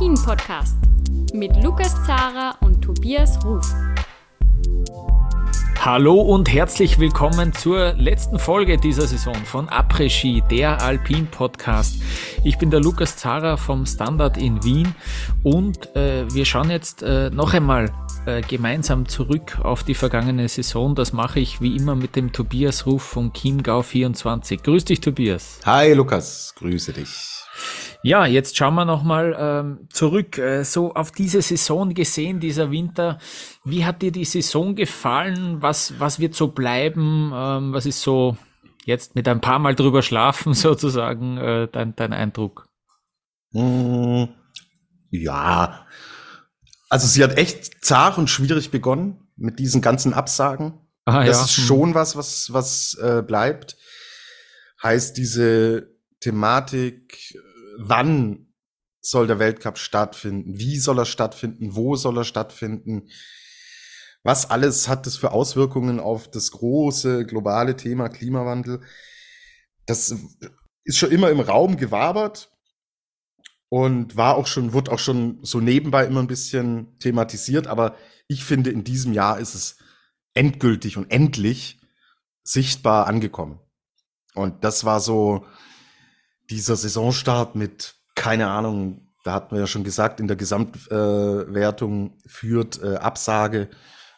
Der Alpin-Podcast mit Lukas Zara und Tobias Ruf. Hallo und herzlich willkommen zur letzten Folge dieser Saison von Après-Ski, der Alpin-Podcast. Ich bin der Lukas Zara vom Standard in Wien und äh, wir schauen jetzt äh, noch einmal äh, gemeinsam zurück auf die vergangene Saison. Das mache ich wie immer mit dem Tobias Ruf von Chiemgau24. Grüß dich, Tobias. Hi, Lukas. Grüße dich. Ja, jetzt schauen wir nochmal ähm, zurück, äh, so auf diese Saison gesehen, dieser Winter. Wie hat dir die Saison gefallen? Was, was wird so bleiben? Ähm, was ist so jetzt mit ein paar Mal drüber schlafen sozusagen äh, dein, dein Eindruck? Mm, ja, also sie hat echt zart und schwierig begonnen mit diesen ganzen Absagen. Ah, das ja. ist hm. schon was, was, was äh, bleibt. Heißt diese Thematik, wann soll der Weltcup stattfinden? Wie soll er stattfinden? Wo soll er stattfinden? Was alles hat das für Auswirkungen auf das große globale Thema Klimawandel? Das ist schon immer im Raum gewabert und war auch schon, wurde auch schon so nebenbei immer ein bisschen thematisiert. Aber ich finde, in diesem Jahr ist es endgültig und endlich sichtbar angekommen. Und das war so, dieser Saisonstart mit, keine Ahnung, da hatten wir ja schon gesagt, in der Gesamtwertung äh, führt äh, Absage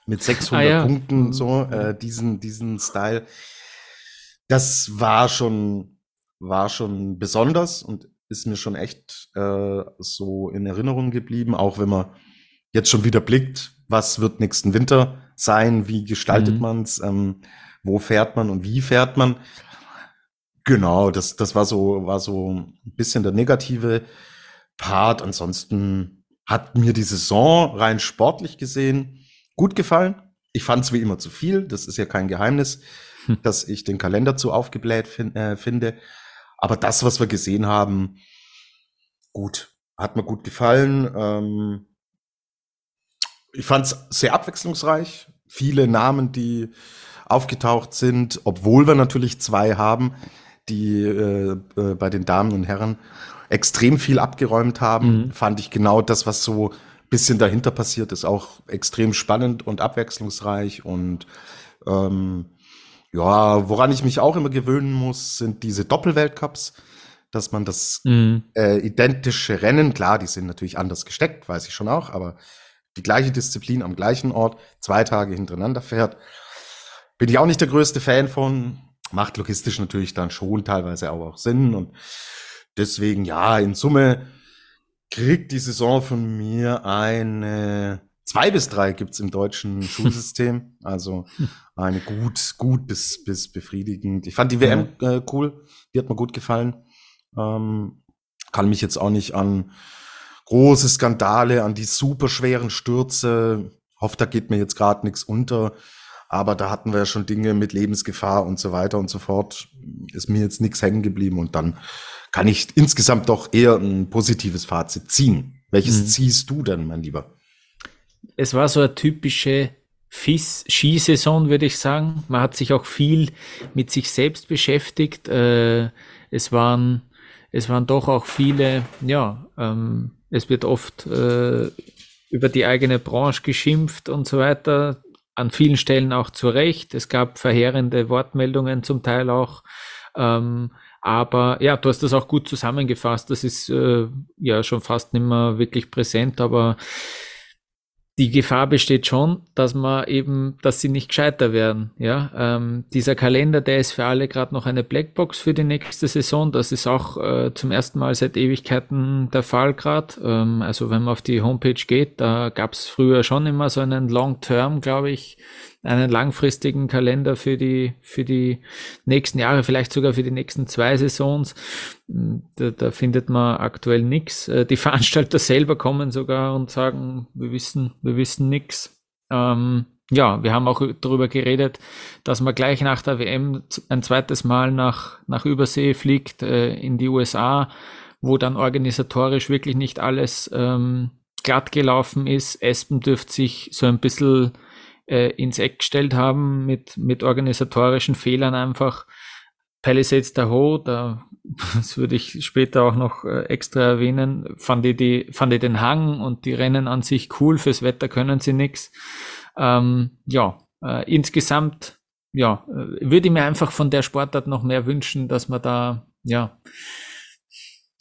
mit 600 ah, ja. Punkten, mhm. so, äh, diesen, diesen Style. Das war schon, war schon besonders und ist mir schon echt äh, so in Erinnerung geblieben, auch wenn man jetzt schon wieder blickt, was wird nächsten Winter sein, wie gestaltet mhm. man's, ähm, wo fährt man und wie fährt man. Genau, das, das war so, war so ein bisschen der negative Part. Ansonsten hat mir die Saison rein sportlich gesehen gut gefallen. Ich fand es wie immer zu viel. Das ist ja kein Geheimnis, hm. dass ich den Kalender zu aufgebläht fin äh, finde. Aber das, was wir gesehen haben, gut, hat mir gut gefallen. Ähm, ich fand es sehr abwechslungsreich. Viele Namen, die aufgetaucht sind, obwohl wir natürlich zwei haben, die äh, äh, bei den Damen und Herren extrem viel abgeräumt haben, mhm. fand ich genau das, was so bisschen dahinter passiert ist, auch extrem spannend und abwechslungsreich und ähm, ja, woran ich mich auch immer gewöhnen muss, sind diese Doppelweltcups, dass man das mhm. äh, identische Rennen, klar, die sind natürlich anders gesteckt, weiß ich schon auch, aber die gleiche Disziplin am gleichen Ort zwei Tage hintereinander fährt. Bin ich auch nicht der größte Fan von macht logistisch natürlich dann schon teilweise auch Sinn und deswegen, ja, in Summe kriegt die Saison von mir eine zwei bis drei gibt's im deutschen Schulsystem. Also eine gut, gut bis, bis befriedigend. Ich fand die WM äh, cool. Die hat mir gut gefallen. Ähm, kann mich jetzt auch nicht an große Skandale, an die super schweren Stürze. Hoffe, da geht mir jetzt gerade nichts unter. Aber da hatten wir ja schon Dinge mit Lebensgefahr und so weiter und so fort. Ist mir jetzt nichts hängen geblieben und dann kann ich insgesamt doch eher ein positives Fazit ziehen. Welches mhm. ziehst du denn, mein Lieber? Es war so eine typische FIS-Skisaison, würde ich sagen. Man hat sich auch viel mit sich selbst beschäftigt. Äh, es waren, es waren doch auch viele, ja, ähm, es wird oft äh, über die eigene Branche geschimpft und so weiter an vielen Stellen auch zu Recht. Es gab verheerende Wortmeldungen zum Teil auch. Ähm, aber ja, du hast das auch gut zusammengefasst. Das ist äh, ja schon fast nicht mehr wirklich präsent, aber die Gefahr besteht schon, dass man eben, dass sie nicht gescheiter werden. Ja, ähm, dieser Kalender, der ist für alle gerade noch eine Blackbox für die nächste Saison. Das ist auch äh, zum ersten Mal seit Ewigkeiten der Fall gerade. Ähm, also wenn man auf die Homepage geht, da gab es früher schon immer so einen Long-Term, glaube ich, einen langfristigen Kalender für die, für die nächsten Jahre, vielleicht sogar für die nächsten zwei Saisons. Da, da findet man aktuell nichts. Äh, die Veranstalter selber kommen sogar und sagen, wir wissen, wir wissen nichts. Ähm, ja, wir haben auch darüber geredet, dass man gleich nach der WM ein zweites Mal nach, nach Übersee fliegt, äh, in die USA, wo dann organisatorisch wirklich nicht alles ähm, glatt gelaufen ist. Espen dürfte sich so ein bisschen äh, ins Eck gestellt haben mit, mit organisatorischen Fehlern einfach. Palisades Tahoe, da, das würde ich später auch noch äh, extra erwähnen, fand ich, die, fand ich den Hang und die Rennen an sich cool, fürs Wetter können sie nix. Ähm, ja, äh, insgesamt, ja, äh, würde ich mir einfach von der Sportart noch mehr wünschen, dass man da, ja,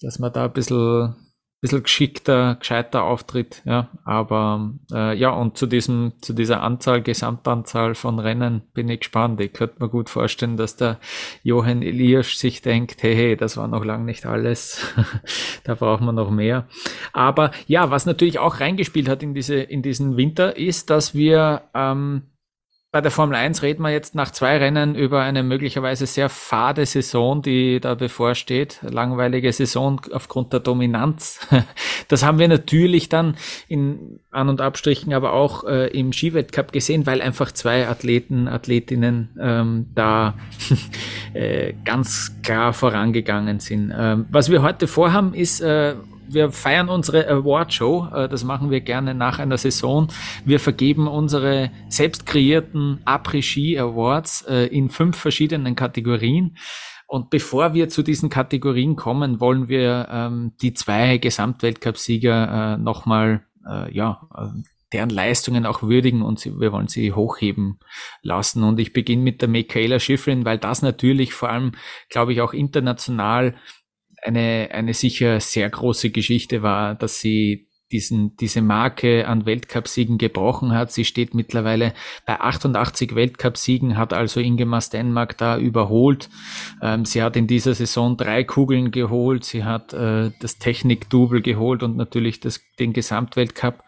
dass man da ein bisschen bisschen geschickter, gescheiter auftritt, ja. Aber äh, ja, und zu diesem, zu dieser Anzahl, Gesamtanzahl von Rennen bin ich gespannt. Ich könnte mir gut vorstellen, dass der Johann Elias sich denkt, hey, hey, das war noch lang nicht alles. da braucht man noch mehr. Aber ja, was natürlich auch reingespielt hat in diese, in diesen Winter, ist, dass wir ähm, bei der Formel 1 reden wir jetzt nach zwei Rennen über eine möglicherweise sehr fade Saison, die da bevorsteht. Langweilige Saison aufgrund der Dominanz. Das haben wir natürlich dann in An- und Abstrichen, aber auch äh, im Skiwettcup gesehen, weil einfach zwei Athleten, Athletinnen ähm, da äh, ganz klar vorangegangen sind. Ähm, was wir heute vorhaben, ist äh, wir feiern unsere Award-Show. Äh, das machen wir gerne nach einer Saison. Wir vergeben unsere selbst kreierten Après-Ski-Awards äh, in fünf verschiedenen Kategorien. Und bevor wir zu diesen Kategorien kommen, wollen wir ähm, die zwei Gesamtweltcupsieger äh, nochmal, äh, ja, deren Leistungen auch würdigen und sie, wir wollen sie hochheben lassen. Und ich beginne mit der Michaela Schifrin, weil das natürlich vor allem, glaube ich, auch international eine, eine sicher sehr große Geschichte war, dass sie diesen, diese Marke an Weltcupsiegen gebrochen hat. Sie steht mittlerweile bei 88 Weltcupsiegen, hat also Ingemar Stenmark da überholt. Ähm, sie hat in dieser Saison drei Kugeln geholt. Sie hat äh, das Technik-Double geholt und natürlich das, den Gesamtweltcup.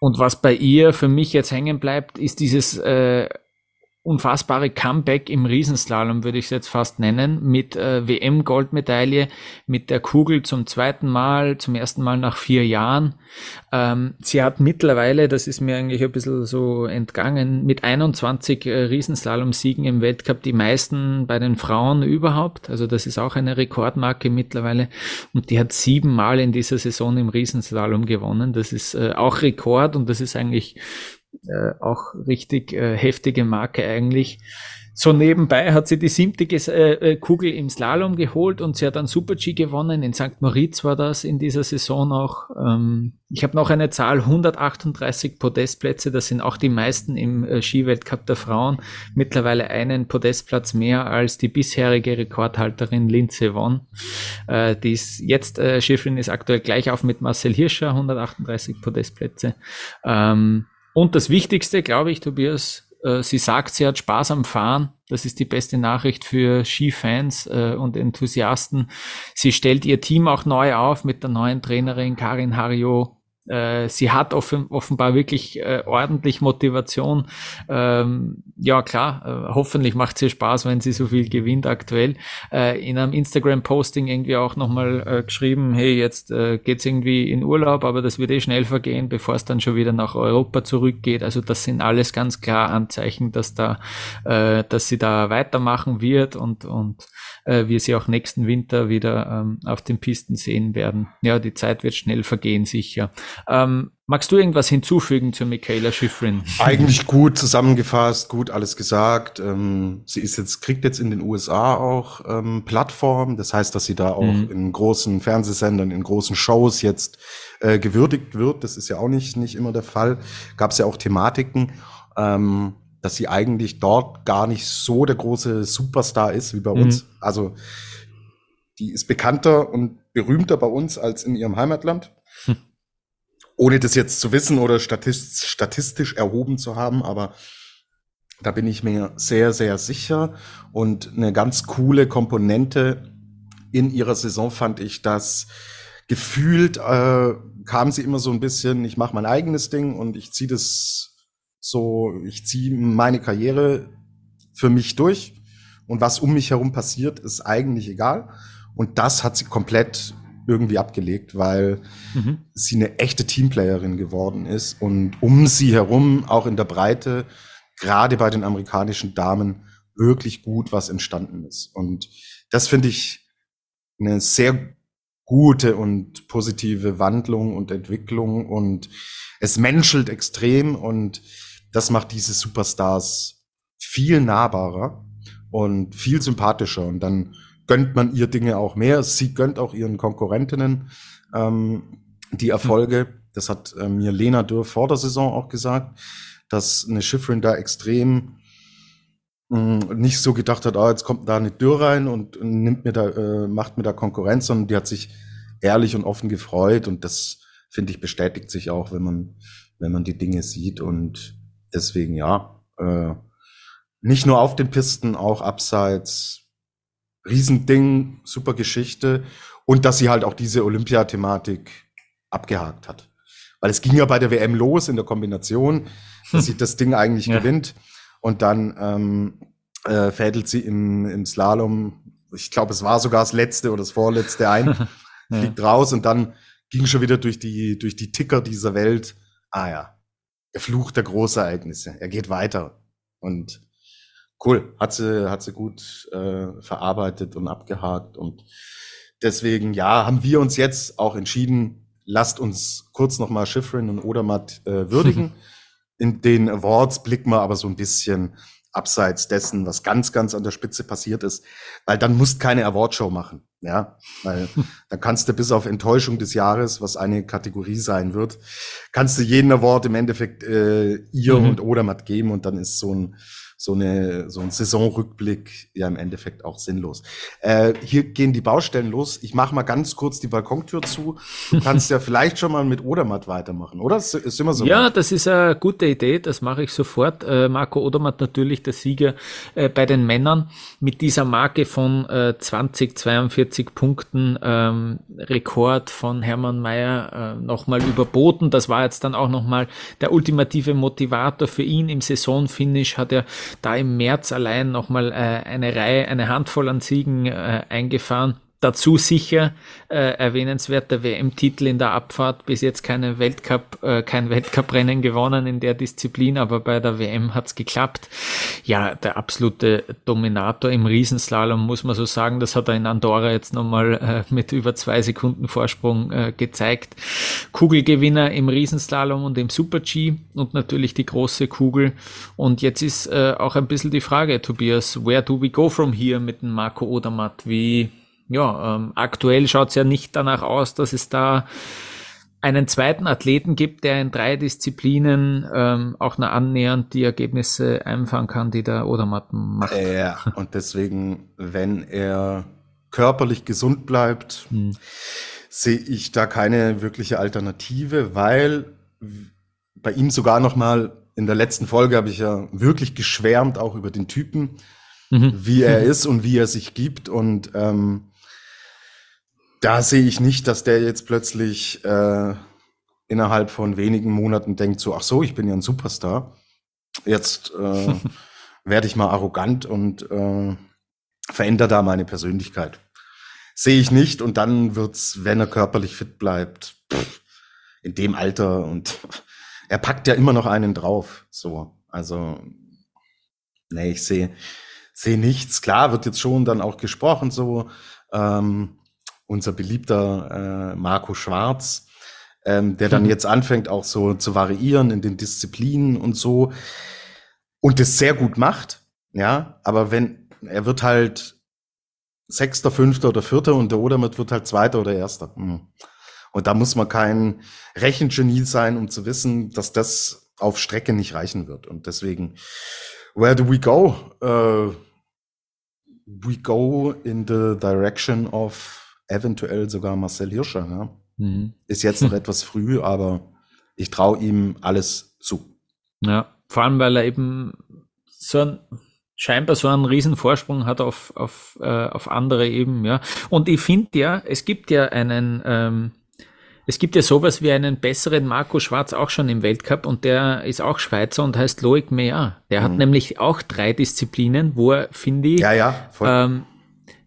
Und was bei ihr für mich jetzt hängen bleibt, ist dieses äh, unfassbare Comeback im Riesenslalom, würde ich es jetzt fast nennen, mit äh, WM-Goldmedaille, mit der Kugel zum zweiten Mal, zum ersten Mal nach vier Jahren. Ähm, sie hat mittlerweile, das ist mir eigentlich ein bisschen so entgangen, mit 21 äh, Riesenslalom-Siegen im Weltcup die meisten bei den Frauen überhaupt. Also das ist auch eine Rekordmarke mittlerweile. Und die hat sieben Mal in dieser Saison im Riesenslalom gewonnen. Das ist äh, auch Rekord und das ist eigentlich äh, auch richtig äh, heftige Marke eigentlich. So nebenbei hat sie die siebte äh, äh, Kugel im Slalom geholt und sie hat dann Super-G gewonnen. In St. Moritz war das in dieser Saison auch. Ähm, ich habe noch eine Zahl, 138 Podestplätze. Das sind auch die meisten im äh, Skiweltcup der Frauen. Mittlerweile einen Podestplatz mehr als die bisherige Rekordhalterin Linze Won. Äh, die ist jetzt, äh, Schiffrin ist aktuell gleich auf mit Marcel Hirscher, 138 Podestplätze. Ähm, und das Wichtigste, glaube ich, Tobias, äh, sie sagt, sie hat Spaß am Fahren. Das ist die beste Nachricht für Skifans äh, und Enthusiasten. Sie stellt ihr Team auch neu auf mit der neuen Trainerin Karin Hariot. Äh, sie hat offen, offenbar wirklich äh, ordentlich Motivation. Ähm, ja, klar, äh, hoffentlich macht sie Spaß, wenn sie so viel gewinnt aktuell. Äh, in einem Instagram-Posting irgendwie auch nochmal äh, geschrieben, hey, jetzt äh, geht's irgendwie in Urlaub, aber das wird eh schnell vergehen, bevor es dann schon wieder nach Europa zurückgeht. Also das sind alles ganz klar Anzeichen, dass da, äh, dass sie da weitermachen wird und, und äh, wir sie auch nächsten Winter wieder ähm, auf den Pisten sehen werden. Ja, die Zeit wird schnell vergehen, sicher. Ähm, magst du irgendwas hinzufügen zu Michaela Schifrin? Eigentlich gut zusammengefasst, gut alles gesagt. Ähm, sie ist jetzt, kriegt jetzt in den USA auch ähm, Plattform. Das heißt, dass sie da auch mhm. in großen Fernsehsendern, in großen Shows jetzt äh, gewürdigt wird. Das ist ja auch nicht, nicht immer der Fall. Gab es ja auch Thematiken. Ähm, dass sie eigentlich dort gar nicht so der große Superstar ist wie bei mhm. uns. Also die ist bekannter und berühmter bei uns als in ihrem Heimatland. Ohne das jetzt zu wissen oder statistisch, statistisch erhoben zu haben, aber da bin ich mir sehr, sehr sicher. Und eine ganz coole Komponente in ihrer Saison fand ich, dass gefühlt äh, kam sie immer so ein bisschen, ich mache mein eigenes Ding und ich ziehe das so, ich ziehe meine Karriere für mich durch und was um mich herum passiert, ist eigentlich egal. Und das hat sie komplett irgendwie abgelegt, weil mhm. sie eine echte Teamplayerin geworden ist und um sie herum, auch in der Breite, gerade bei den amerikanischen Damen, wirklich gut was entstanden ist. Und das finde ich eine sehr gute und positive Wandlung und Entwicklung und es menschelt extrem und das macht diese Superstars viel nahbarer. und viel sympathischer. Und dann gönnt man ihr Dinge auch mehr. Sie gönnt auch ihren Konkurrentinnen ähm, die Erfolge. Das hat äh, mir Lena Dürr vor der Saison auch gesagt, dass eine Schifferin da extrem mh, hm, nicht so gedacht hat, ah, jetzt kommt da eine Dürr rein und nimmt mir da, äh, macht mir da Konkurrenz, sondern die hat sich ehrlich und offen gefreut und das finde ich bestätigt sich auch, wenn man wenn man die Dinge sieht und deswegen ja, äh, nicht nur auf den Pisten, auch abseits, Riesending, super Geschichte und dass sie halt auch diese Olympiathematik abgehakt hat. Weil es ging ja bei der WM los in der Kombination, dass sie das Ding eigentlich ja. gewinnt und dann ähm, äh, fädelt sie im, im Slalom, ich glaube, es war sogar das letzte oder das vorletzte ein, fliegt raus und dann ging schon wieder durch die, durch die Ticker dieser Welt. Ah ja, der Fluch der Großereignisse. Er geht weiter. Und cool, hat sie, hat sie gut äh, verarbeitet und abgehakt. Und deswegen, ja, haben wir uns jetzt auch entschieden, lasst uns kurz nochmal Schifrin und Odermatt äh, würdigen. In den Awards blicken wir aber so ein bisschen abseits dessen, was ganz, ganz an der Spitze passiert ist, weil dann musst keine Awardshow machen, ja, weil dann kannst du bis auf Enttäuschung des Jahres, was eine Kategorie sein wird, kannst du jeden Award im Endeffekt äh, ihr mhm. und Odermatt geben und dann ist so ein so, eine, so ein Saisonrückblick ja im Endeffekt auch sinnlos. Äh, hier gehen die Baustellen los. Ich mache mal ganz kurz die Balkontür zu. Du kannst ja vielleicht schon mal mit Odermatt weitermachen, oder? Ist, ist immer so. Ja, weit. das ist eine gute Idee. Das mache ich sofort. Äh, Marco Odermatt natürlich der Sieger äh, bei den Männern mit dieser Marke von äh, 20, 42 Punkten ähm, Rekord von Hermann Mayer äh, nochmal überboten. Das war jetzt dann auch nochmal der ultimative Motivator für ihn im Saisonfinish. Hat er da im März allein nochmal äh, eine Reihe, eine Handvoll an Siegen äh, eingefahren. Dazu sicher äh, erwähnenswerter WM-Titel in der Abfahrt. Bis jetzt keine Weltcup, äh, kein Weltcuprennen gewonnen in der Disziplin, aber bei der WM hat's geklappt. Ja, der absolute Dominator im Riesenslalom, muss man so sagen. Das hat er in Andorra jetzt nochmal äh, mit über zwei Sekunden Vorsprung äh, gezeigt. Kugelgewinner im Riesenslalom und im Super-G und natürlich die große Kugel. Und jetzt ist äh, auch ein bisschen die Frage, Tobias, where do we go from here mit dem Marco Odermatt? Wie ja, ähm, aktuell schaut es ja nicht danach aus, dass es da einen zweiten Athleten gibt, der in drei Disziplinen ähm, auch nur annähernd die Ergebnisse einfahren kann, die der Odermatt macht. Ja, und deswegen, wenn er körperlich gesund bleibt, hm. sehe ich da keine wirkliche Alternative, weil bei ihm sogar noch mal in der letzten Folge habe ich ja wirklich geschwärmt auch über den Typen, mhm. wie er ist und wie er sich gibt und ähm, da sehe ich nicht, dass der jetzt plötzlich äh, innerhalb von wenigen Monaten denkt so, ach so, ich bin ja ein Superstar. Jetzt äh, werde ich mal arrogant und äh, verändere da meine Persönlichkeit. Sehe ich nicht und dann wird's, wenn er körperlich fit bleibt, pff, in dem Alter und er packt ja immer noch einen drauf. So, also nee, ich sehe sehe nichts. Klar wird jetzt schon dann auch gesprochen so. Ähm, unser beliebter äh, Marco Schwarz, ähm, der dann mhm. jetzt anfängt auch so zu variieren in den Disziplinen und so und das sehr gut macht, ja, aber wenn er wird halt Sechster, Fünfter oder Vierter und der Odermatt wird halt Zweiter oder Erster. Mhm. Und da muss man kein Rechengenie sein, um zu wissen, dass das auf Strecke nicht reichen wird. Und deswegen, where do we go? Uh, we go in the direction of eventuell sogar Marcel Hirscher. Ja? Mhm. Ist jetzt noch etwas früh, aber ich traue ihm alles zu. Ja, vor allem, weil er eben so ein scheinbar so einen riesen Vorsprung hat auf, auf, äh, auf andere eben, ja. Und ich finde ja, es gibt ja einen, ähm, es gibt ja sowas wie einen besseren Marco Schwarz auch schon im Weltcup und der ist auch Schweizer und heißt Loic Meyer. Der mhm. hat nämlich auch drei Disziplinen, wo er, finde ich, ja, ja, ähm,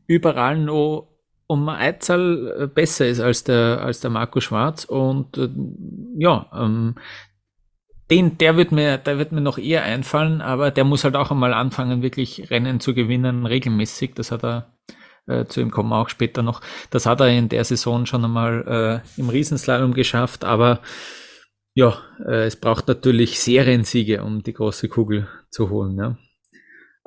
überall noch um Einzahl äh, besser ist als der, als der Marco Schwarz. Und äh, ja, ähm, den, der wird mir, der wird mir noch eher einfallen, aber der muss halt auch einmal anfangen, wirklich Rennen zu gewinnen, regelmäßig. Das hat er, äh, zu ihm kommen auch später noch. Das hat er in der Saison schon einmal äh, im Riesenslalom geschafft, aber ja, äh, es braucht natürlich Seriensiege, um die große Kugel zu holen. Ja.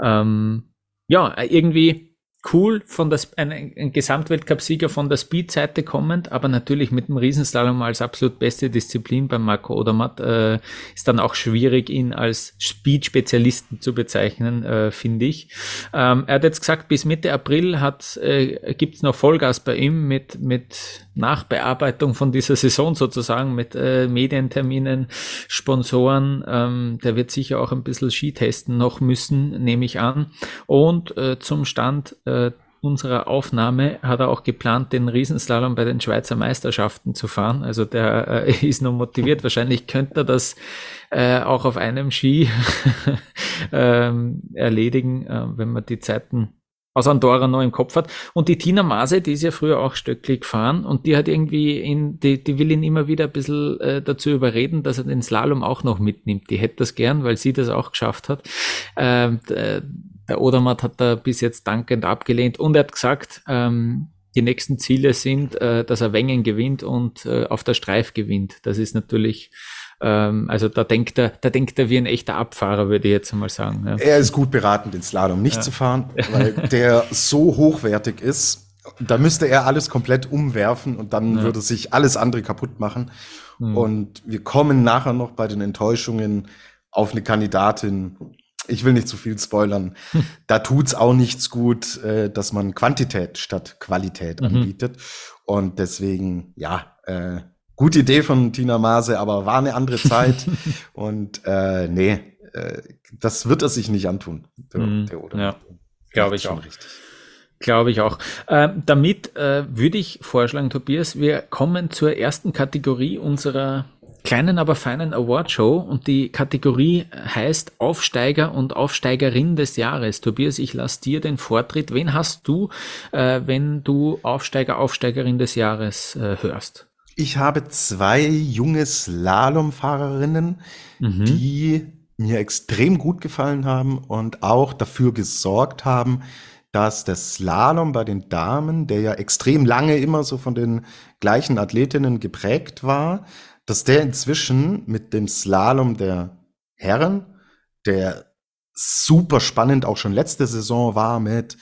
Ähm, ja, irgendwie cool von der, ein, ein Gesamtweltcup-Sieger von der Speed-Seite kommend, aber natürlich mit dem Riesenslalom als absolut beste Disziplin beim Marco Odermatt äh, ist dann auch schwierig, ihn als Speed-Spezialisten zu bezeichnen, äh, finde ich. Ähm, er hat jetzt gesagt, bis Mitte April hat äh, gibt's noch Vollgas bei ihm mit mit Nachbearbeitung von dieser Saison sozusagen, mit äh, Medienterminen, Sponsoren. Ähm, der wird sicher auch ein bisschen Ski testen noch müssen, nehme ich an. Und äh, zum Stand äh, unserer Aufnahme hat er auch geplant, den Riesenslalom bei den Schweizer Meisterschaften zu fahren. Also der äh, ist noch motiviert. Wahrscheinlich könnte er das äh, auch auf einem Ski ähm, erledigen, äh, wenn man die Zeiten aus Andorra noch im Kopf hat. Und die Tina Mase, die ist ja früher auch Stöckli gefahren und die hat irgendwie, in, die, die will ihn immer wieder ein bisschen äh, dazu überreden, dass er den Slalom auch noch mitnimmt. Die hätte das gern, weil sie das auch geschafft hat. Ähm, der Odermatt hat da bis jetzt dankend abgelehnt und er hat gesagt, ähm, die nächsten Ziele sind, äh, dass er Wengen gewinnt und äh, auf der Streif gewinnt. Das ist natürlich, ähm, also da denkt er, da denkt er wie ein echter Abfahrer, würde ich jetzt mal sagen. Ja. Er ist gut beraten, den Slalom nicht ja. zu fahren, weil der so hochwertig ist. Da müsste er alles komplett umwerfen und dann ja. würde sich alles andere kaputt machen. Mhm. Und wir kommen nachher noch bei den Enttäuschungen auf eine Kandidatin, ich will nicht zu viel spoilern. Hm. Da tut's auch nichts gut, äh, dass man Quantität statt Qualität mhm. anbietet. Und deswegen, ja, äh, gute Idee von Tina Maase, aber war eine andere Zeit. und äh, nee, äh, das wird er sich nicht antun. Der, mhm. der ja, glaube ich auch. Richtig. Glaube ich auch. Äh, damit äh, würde ich vorschlagen, Tobias, wir kommen zur ersten Kategorie unserer kleinen, aber feinen Awardshow und die Kategorie heißt Aufsteiger und Aufsteigerin des Jahres. Tobias, ich lasse dir den Vortritt. Wen hast du, äh, wenn du Aufsteiger, Aufsteigerin des Jahres äh, hörst? Ich habe zwei junge Slalomfahrerinnen, mhm. die mir extrem gut gefallen haben und auch dafür gesorgt haben, dass der Slalom bei den Damen, der ja extrem lange immer so von den gleichen Athletinnen geprägt war, dass der inzwischen mit dem Slalom der Herren, der super spannend auch schon letzte Saison war mit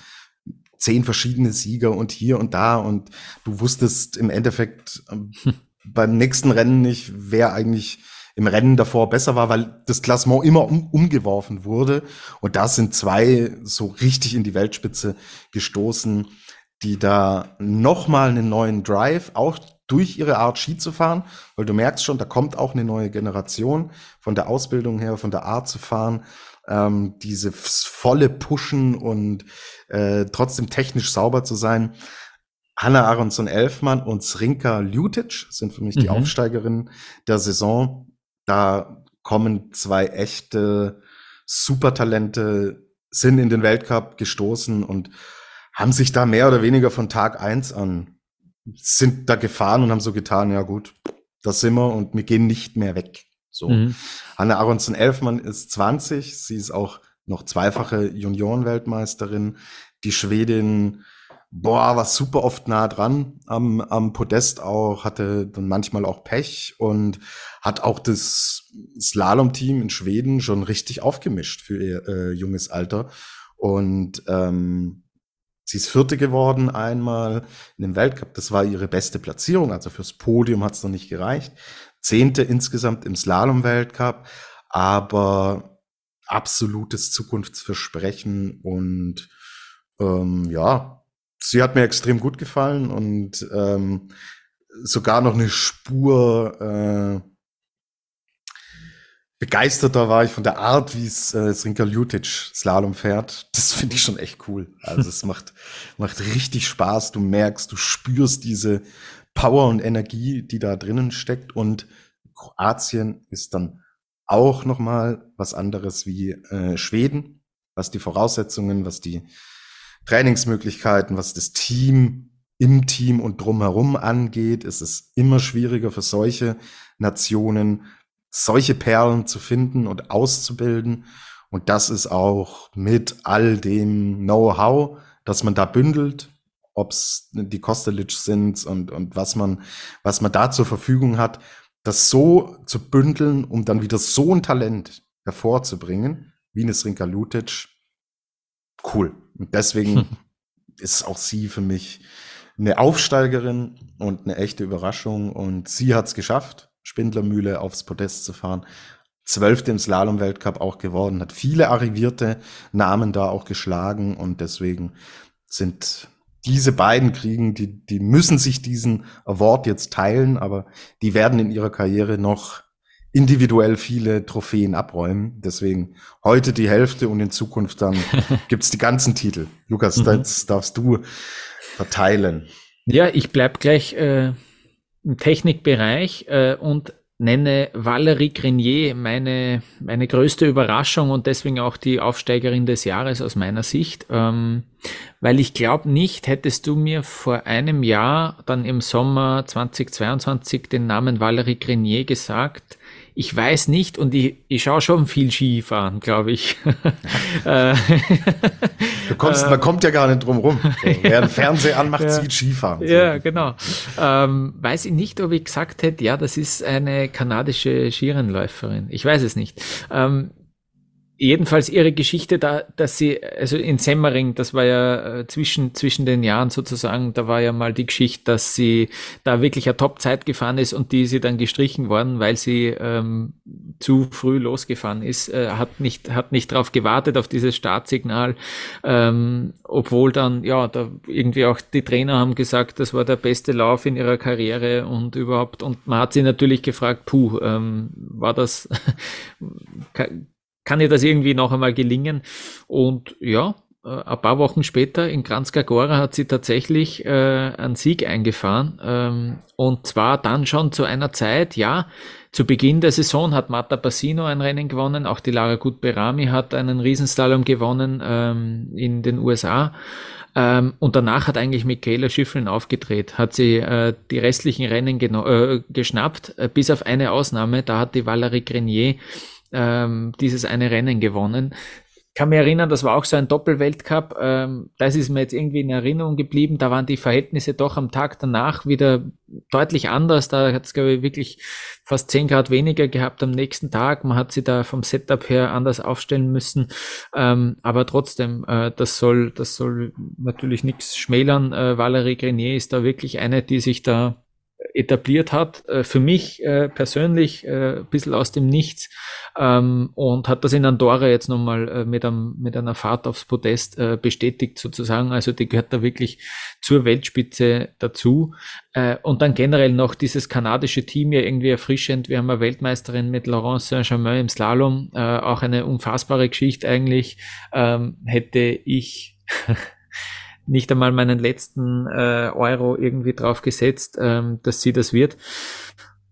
zehn verschiedene Sieger und hier und da und du wusstest im Endeffekt ähm, beim nächsten Rennen nicht, wer eigentlich im Rennen davor besser war, weil das Klassement immer um, umgeworfen wurde. Und da sind zwei so richtig in die Weltspitze gestoßen, die da nochmal einen neuen Drive, auch durch ihre Art Ski zu fahren, weil du merkst schon, da kommt auch eine neue Generation von der Ausbildung her, von der Art zu fahren, ähm, diese volle Pushen und äh, trotzdem technisch sauber zu sein. Hanna Aronson-Elfmann und Srinka Ljutic sind für mich mhm. die Aufsteigerinnen der Saison. Da kommen zwei echte Supertalente, sind in den Weltcup gestoßen und haben sich da mehr oder weniger von Tag eins an sind da gefahren und haben so getan, ja gut, da sind wir und wir gehen nicht mehr weg. So. Mhm. Anne Aronson-Elfmann ist 20, sie ist auch noch zweifache Juniorenweltmeisterin. Die Schwedin, boah, war super oft nah dran am, am Podest auch, hatte dann manchmal auch Pech und hat auch das Slalom-Team in Schweden schon richtig aufgemischt für ihr äh, junges Alter. Und ähm, Sie ist Vierte geworden einmal in dem Weltcup. Das war ihre beste Platzierung. Also fürs Podium hat es noch nicht gereicht. Zehnte insgesamt im Slalom-Weltcup. Aber absolutes Zukunftsversprechen und ähm, ja, sie hat mir extrem gut gefallen und ähm, sogar noch eine Spur äh, begeisterter war ich von der Art, wie es äh, Srinka Ljutic Slalom fährt. Das finde ich schon echt cool. Also es macht, macht richtig Spaß. Du merkst, du spürst diese Power und Energie, die da drinnen steckt. Und Kroatien ist dann auch noch mal was anderes wie äh, Schweden, was die Voraussetzungen, was die Trainingsmöglichkeiten, was das Team im Team und drumherum angeht. Es ist immer schwieriger für solche Nationen, solche Perlen zu finden und auszubilden. Und das ist auch mit all dem Know-how, dass man da bündelt, ob es die Kostelic sind und, und was man, was man da zur Verfügung hat, das so zu bündeln, um dann wieder so ein Talent hervorzubringen, wie eine Srinka Lutic. cool. Und deswegen ist auch sie für mich eine Aufsteigerin und eine echte Überraschung. Und sie hat es geschafft, Spindlermühle aufs Podest zu fahren. Zwölfte im Slalom-Weltcup auch geworden, hat viele arrivierte Namen da auch geschlagen und deswegen sind diese beiden kriegen, die, die müssen sich diesen Award jetzt teilen, aber die werden in ihrer Karriere noch individuell viele Trophäen abräumen. Deswegen heute die Hälfte und in Zukunft dann gibt's die ganzen Titel. Lukas, mhm. das darfst du verteilen. Ja, ich bleib gleich äh, im Technikbereich äh, und nenne Valerie Grenier meine, meine größte Überraschung und deswegen auch die Aufsteigerin des Jahres aus meiner Sicht, ähm, weil ich glaube nicht, hättest du mir vor einem Jahr dann im Sommer 2022 den Namen Valerie Grenier gesagt, ich weiß nicht und ich, ich schaue schon viel Skifahren, glaube ich. du kommst, man kommt ja gar nicht drum rum. Wer einen Fernseher anmacht, ja. sieht Skifahren. Ja, genau. Ähm, weiß ich nicht, ob ich gesagt hätte, ja, das ist eine kanadische Skirennläuferin. Ich weiß es nicht. Ähm, jedenfalls ihre Geschichte da, dass sie, also in Semmering, das war ja äh, zwischen, zwischen den Jahren sozusagen, da war ja mal die Geschichte, dass sie da wirklich eine Top-Zeit gefahren ist und die sie dann gestrichen worden, weil sie ähm, zu früh losgefahren ist, äh, hat nicht, hat nicht darauf gewartet, auf dieses Startsignal, ähm, obwohl dann, ja, da irgendwie auch die Trainer haben gesagt, das war der beste Lauf in ihrer Karriere und überhaupt, und man hat sie natürlich gefragt, puh, ähm, war das, kann ihr das irgendwie noch einmal gelingen? Und ja, äh, ein paar Wochen später in Kranjska Gora hat sie tatsächlich äh, einen Sieg eingefahren. Ähm, und zwar dann schon zu einer Zeit, ja, zu Beginn der Saison hat Marta Bassino ein Rennen gewonnen, auch die Lara Gutberami hat einen Riesenslalom gewonnen ähm, in den USA. Ähm, und danach hat eigentlich Michaela Schifrin aufgedreht, hat sie äh, die restlichen Rennen äh, geschnappt, äh, bis auf eine Ausnahme, da hat die Valerie Grenier ähm, dieses eine Rennen gewonnen. Ich kann mich erinnern, das war auch so ein Doppelweltcup. Ähm, das ist mir jetzt irgendwie in Erinnerung geblieben. Da waren die Verhältnisse doch am Tag danach wieder deutlich anders. Da hat es, glaube ich, wirklich fast 10 Grad weniger gehabt am nächsten Tag. Man hat sie da vom Setup her anders aufstellen müssen. Ähm, aber trotzdem, äh, das soll, das soll natürlich nichts schmälern. Äh, Valerie Grenier ist da wirklich eine, die sich da etabliert hat, äh, für mich äh, persönlich äh, ein bisschen aus dem Nichts ähm, und hat das in Andorra jetzt nochmal mit, mit einer Fahrt aufs Podest bestätigt sozusagen. Also die gehört da wirklich zur Weltspitze dazu. Und dann generell noch dieses kanadische Team ja irgendwie erfrischend. Wir haben eine Weltmeisterin mit Laurent Saint-Germain im Slalom, auch eine unfassbare Geschichte eigentlich. Ähm, hätte ich nicht einmal meinen letzten äh, Euro irgendwie drauf gesetzt, ähm, dass sie das wird.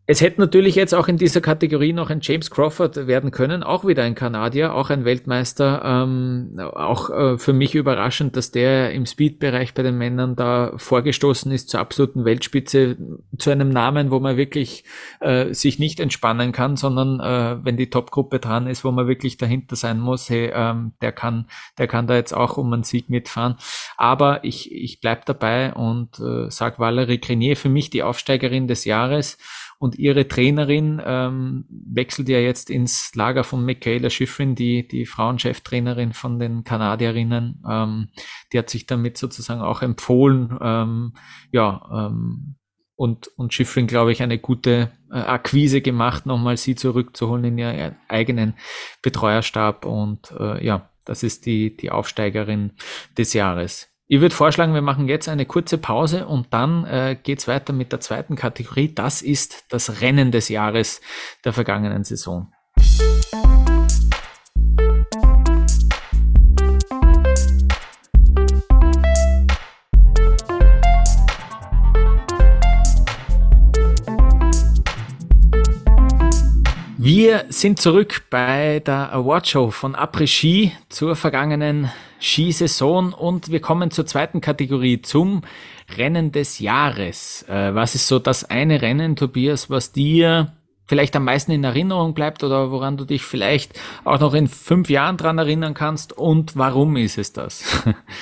Es hätte natürlich jetzt auch in dieser Kategorie noch ein James Crawford werden können, auch wieder ein Kanadier, auch ein Weltmeister. Ähm, auch äh, für mich überraschend, dass der im Speed-Bereich bei den Männern da vorgestoßen ist zur absoluten Weltspitze, zu einem Namen, wo man wirklich äh, sich nicht entspannen kann, sondern äh, wenn die Top-Gruppe dran ist, wo man wirklich dahinter sein muss, hey, ähm, der kann, der kann da jetzt auch um einen Sieg mitfahren. Aber ich, ich bleib dabei und äh, sag Valerie Grenier für mich die Aufsteigerin des Jahres. Und ihre Trainerin ähm, wechselt ja jetzt ins Lager von Michaela Schifrin, die, die Frauencheftrainerin von den Kanadierinnen. Ähm, die hat sich damit sozusagen auch empfohlen. Ähm, ja, ähm, und, und Schifrin, glaube ich, eine gute äh, Akquise gemacht, nochmal sie zurückzuholen in ihren eigenen Betreuerstab. Und äh, ja, das ist die, die Aufsteigerin des Jahres. Ich würde vorschlagen, wir machen jetzt eine kurze Pause und dann äh, geht weiter mit der zweiten Kategorie. Das ist das Rennen des Jahres der vergangenen Saison. Wir sind zurück bei der Awardshow von Après Ski zur vergangenen Skisaison und wir kommen zur zweiten Kategorie, zum Rennen des Jahres. Äh, was ist so das eine Rennen, Tobias, was dir vielleicht am meisten in Erinnerung bleibt oder woran du dich vielleicht auch noch in fünf Jahren dran erinnern kannst und warum ist es das?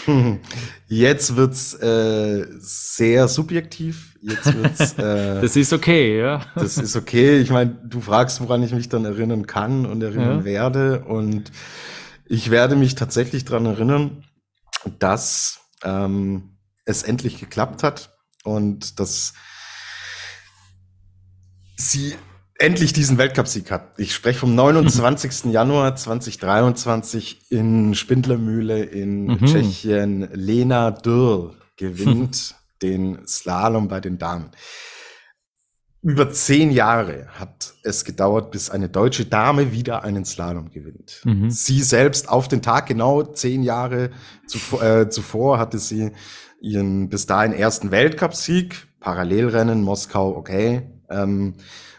Jetzt wird's äh, sehr subjektiv Jetzt wird's, äh, das ist okay, ja. Das ist okay. Ich meine, du fragst, woran ich mich dann erinnern kann und erinnern ja. werde. Und ich werde mich tatsächlich dran erinnern, dass ähm, es endlich geklappt hat und dass sie endlich diesen Weltcupsieg hat. Ich spreche vom 29. Januar 2023 in Spindlermühle in mhm. Tschechien. Lena Dürr gewinnt den Slalom bei den Damen. Über zehn Jahre hat es gedauert, bis eine deutsche Dame wieder einen Slalom gewinnt. Mhm. Sie selbst auf den Tag genau zehn Jahre zuvor, äh, zuvor hatte sie ihren bis dahin ersten Weltcupsieg. Parallelrennen, Moskau, okay. Ähm,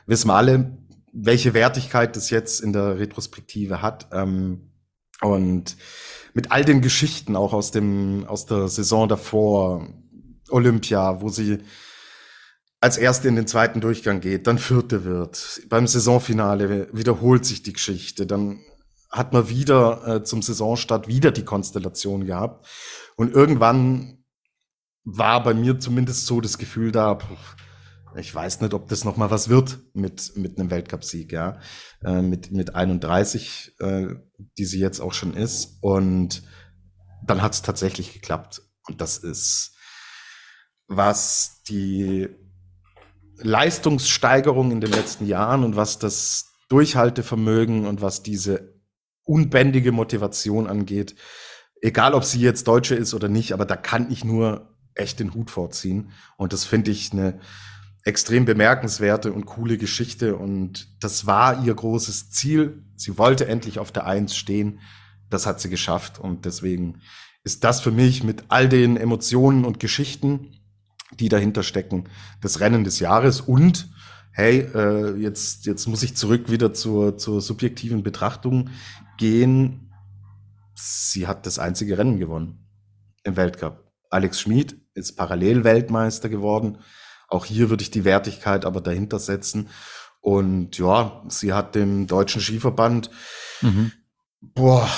wissen wir alle, welche Wertigkeit das jetzt in der Retrospektive hat. Ähm, und mit all den Geschichten auch aus dem, aus der Saison davor, Olympia, wo sie als Erste in den zweiten Durchgang geht, dann Vierte wird. Beim Saisonfinale wiederholt sich die Geschichte. Dann hat man wieder äh, zum Saisonstart wieder die Konstellation gehabt. Und irgendwann war bei mir zumindest so das Gefühl da, ich weiß nicht, ob das noch mal was wird mit mit einem Weltcupsieg, ja, äh, mit mit 31, äh, die sie jetzt auch schon ist. Und dann hat es tatsächlich geklappt. Und das ist was die Leistungssteigerung in den letzten Jahren und was das Durchhaltevermögen und was diese unbändige Motivation angeht, egal ob sie jetzt Deutsche ist oder nicht, aber da kann ich nur echt den Hut vorziehen. Und das finde ich eine extrem bemerkenswerte und coole Geschichte. Und das war ihr großes Ziel. Sie wollte endlich auf der Eins stehen. Das hat sie geschafft. Und deswegen ist das für mich mit all den Emotionen und Geschichten, die dahinter stecken, das Rennen des Jahres und hey, äh, jetzt, jetzt muss ich zurück wieder zur, zur subjektiven Betrachtung gehen. Sie hat das einzige Rennen gewonnen im Weltcup. Alex Schmid ist Parallel-Weltmeister geworden. Auch hier würde ich die Wertigkeit aber dahinter setzen. Und ja, sie hat dem deutschen Skiverband, mhm. boah,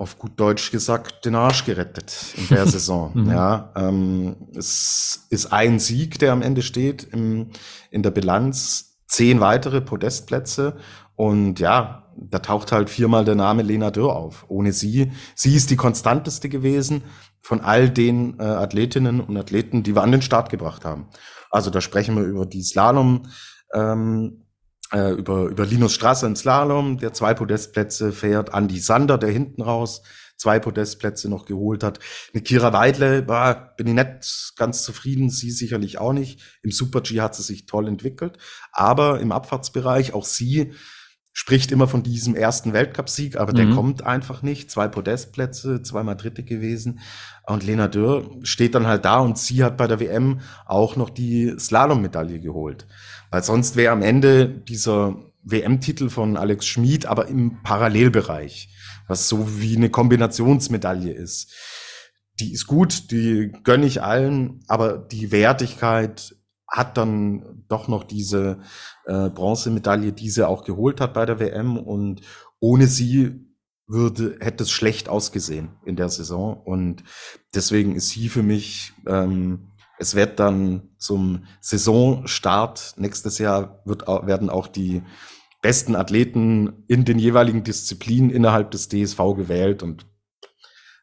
auf gut Deutsch gesagt, den Arsch gerettet in der Saison. mhm. Ja, ähm, es ist ein Sieg, der am Ende steht im, in der Bilanz, zehn weitere Podestplätze und ja, da taucht halt viermal der Name Lena Dürr auf. Ohne sie, sie ist die konstanteste gewesen von all den äh, Athletinnen und Athleten, die wir an den Start gebracht haben. Also da sprechen wir über die Slalom. Ähm, äh, über, über Linus Strasser in Slalom, der zwei Podestplätze fährt, Andy Sander, der hinten raus zwei Podestplätze noch geholt hat. Eine Kira Weidle, war, bin ich nicht ganz zufrieden, sie sicherlich auch nicht. Im Super-G hat sie sich toll entwickelt, aber im Abfahrtsbereich, auch sie spricht immer von diesem ersten Weltcupsieg, aber mhm. der kommt einfach nicht. Zwei Podestplätze, zweimal Dritte gewesen. Und Lena Dürr steht dann halt da und sie hat bei der WM auch noch die Slalom-Medaille geholt. Weil sonst wäre am Ende dieser WM-Titel von Alex Schmid aber im Parallelbereich, was so wie eine Kombinationsmedaille ist. Die ist gut, die gönne ich allen, aber die Wertigkeit hat dann doch noch diese äh, Bronzemedaille, die sie auch geholt hat bei der WM und ohne sie würde, hätte es schlecht ausgesehen in der Saison und deswegen ist sie für mich ähm, es wird dann zum Saisonstart nächstes Jahr wird, werden auch die besten Athleten in den jeweiligen Disziplinen innerhalb des DSV gewählt und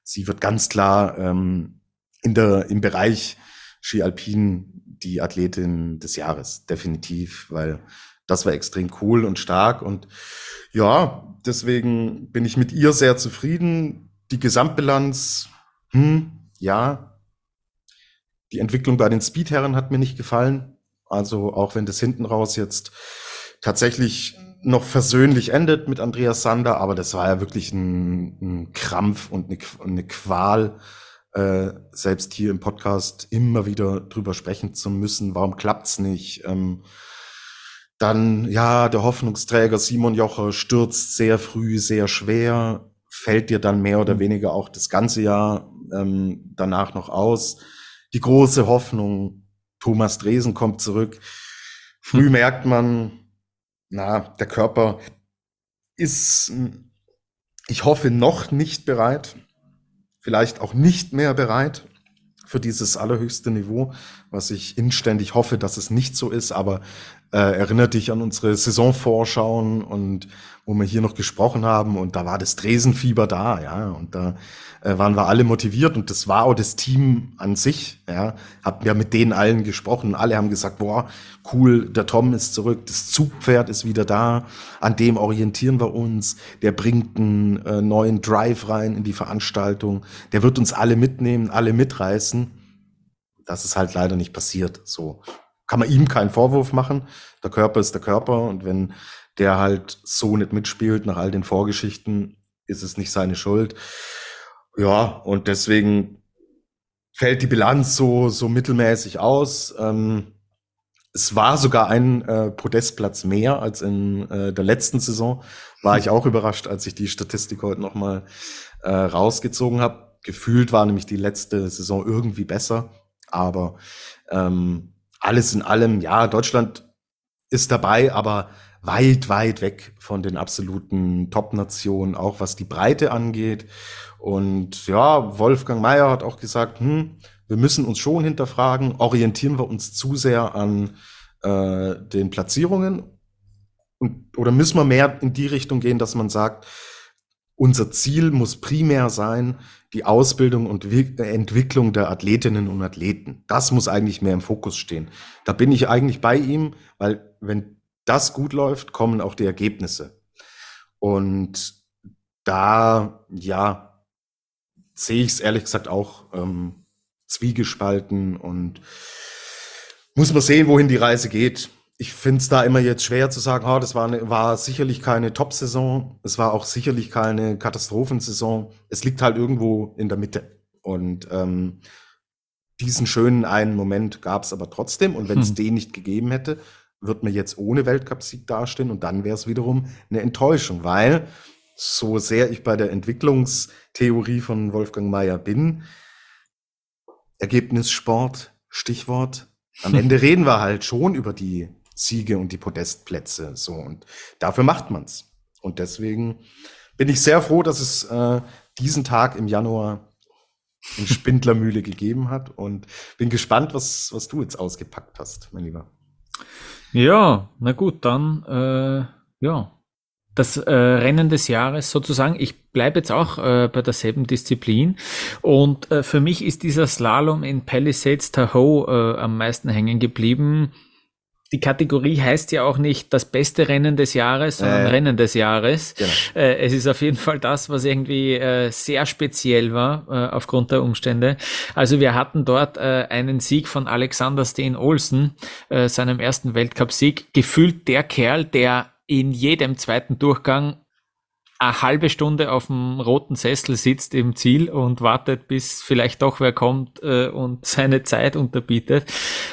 sie wird ganz klar ähm, in der, im Bereich Ski Alpin die Athletin des Jahres, definitiv, weil das war extrem cool und stark und ja, deswegen bin ich mit ihr sehr zufrieden. Die Gesamtbilanz, hm, ja, die Entwicklung bei den Speedherren hat mir nicht gefallen. Also auch wenn das hinten raus jetzt tatsächlich noch versöhnlich endet mit Andreas Sander, aber das war ja wirklich ein, ein Krampf und eine, eine Qual, äh, selbst hier im Podcast immer wieder drüber sprechen zu müssen. Warum klappt's nicht? Ähm, dann, ja, der Hoffnungsträger Simon Jocher stürzt sehr früh, sehr schwer, fällt dir dann mehr oder mhm. weniger auch das ganze Jahr ähm, danach noch aus die große Hoffnung, Thomas Dresen kommt zurück. Früh hm. merkt man, na, der Körper ist, ich hoffe, noch nicht bereit, vielleicht auch nicht mehr bereit für dieses allerhöchste Niveau, was ich inständig hoffe, dass es nicht so ist, aber äh, erinnert dich an unsere Saisonvorschauen und wo wir hier noch gesprochen haben und da war das Dresenfieber da, ja, und da äh, waren wir alle motiviert und das war auch das Team an sich, ja, hab ja mit denen allen gesprochen, alle haben gesagt, boah, cool, der Tom ist zurück, das Zugpferd ist wieder da, an dem orientieren wir uns, der bringt einen äh, neuen Drive rein in die Veranstaltung, der wird uns alle mitnehmen, alle mitreißen. Das ist halt leider nicht passiert, so kann man ihm keinen Vorwurf machen. Der Körper ist der Körper und wenn der halt so nicht mitspielt nach all den Vorgeschichten, ist es nicht seine Schuld. Ja, und deswegen fällt die Bilanz so, so mittelmäßig aus. Ähm, es war sogar ein äh, Podestplatz mehr als in äh, der letzten Saison. War ich auch überrascht, als ich die Statistik heute nochmal äh, rausgezogen habe. Gefühlt war nämlich die letzte Saison irgendwie besser. Aber ähm, alles in allem, ja, Deutschland ist dabei, aber weit, weit weg von den absoluten Top-Nationen, auch was die Breite angeht. Und ja, Wolfgang Mayer hat auch gesagt, hm, wir müssen uns schon hinterfragen, orientieren wir uns zu sehr an äh, den Platzierungen und, oder müssen wir mehr in die Richtung gehen, dass man sagt, unser Ziel muss primär sein, die Ausbildung und Entwicklung der Athletinnen und Athleten. Das muss eigentlich mehr im Fokus stehen. Da bin ich eigentlich bei ihm, weil wenn das gut läuft, kommen auch die Ergebnisse. Und da, ja, sehe ich es ehrlich gesagt auch ähm, zwiegespalten und muss man sehen, wohin die Reise geht. Ich finde es da immer jetzt schwer zu sagen, oh, das war, eine, war sicherlich keine Top-Saison, es war auch sicherlich keine Katastrophensaison. Es liegt halt irgendwo in der Mitte. Und ähm, diesen schönen einen Moment gab es aber trotzdem. Und wenn es hm. den nicht gegeben hätte, wird man jetzt ohne Weltcupsieg dastehen und dann wäre es wiederum eine Enttäuschung, weil so sehr ich bei der Entwicklungstheorie von Wolfgang Mayer bin, Ergebnissport, Stichwort, am Ende reden wir halt schon über die Siege und die Podestplätze so und dafür macht man's. Und deswegen bin ich sehr froh, dass es äh, diesen Tag im Januar in Spindlermühle gegeben hat und bin gespannt, was, was du jetzt ausgepackt hast, mein Lieber. Ja, na gut, dann äh, ja. Das äh, Rennen des Jahres sozusagen. Ich bleibe jetzt auch äh, bei derselben Disziplin. Und äh, für mich ist dieser Slalom in Palisades Tahoe äh, am meisten hängen geblieben die Kategorie heißt ja auch nicht das beste Rennen des Jahres, sondern äh, Rennen des Jahres. Genau. Äh, es ist auf jeden Fall das, was irgendwie äh, sehr speziell war äh, aufgrund der Umstände. Also wir hatten dort äh, einen Sieg von Alexander Steen Olsen, äh, seinem ersten Weltcupsieg. Gefühlt der Kerl, der in jedem zweiten Durchgang eine halbe Stunde auf dem roten Sessel sitzt im Ziel und wartet, bis vielleicht doch wer kommt äh, und seine Zeit unterbietet.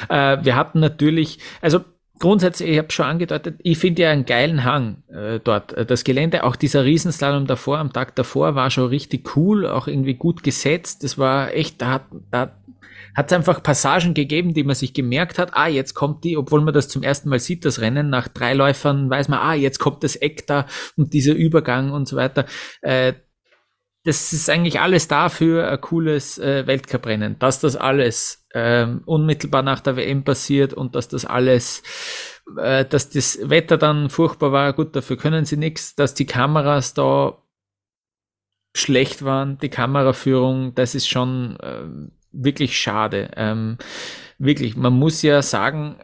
Äh, wir hatten natürlich, also grundsätzlich, ich habe schon angedeutet, ich finde ja einen geilen Hang äh, dort. Äh, das Gelände, auch dieser Riesenslalom davor, am Tag davor, war schon richtig cool, auch irgendwie gut gesetzt. Das war echt, da hat, da hat es einfach Passagen gegeben, die man sich gemerkt hat, ah, jetzt kommt die, obwohl man das zum ersten Mal sieht, das Rennen, nach drei Läufern weiß man, ah, jetzt kommt das Eck da und dieser Übergang und so weiter. Äh, das ist eigentlich alles da für ein cooles äh, Weltcuprennen. Dass das alles ähm, unmittelbar nach der WM passiert und dass das alles, äh, dass das Wetter dann furchtbar war, gut, dafür können sie nichts, dass die Kameras da schlecht waren, die Kameraführung, das ist schon äh, wirklich schade. Ähm, wirklich, man muss ja sagen,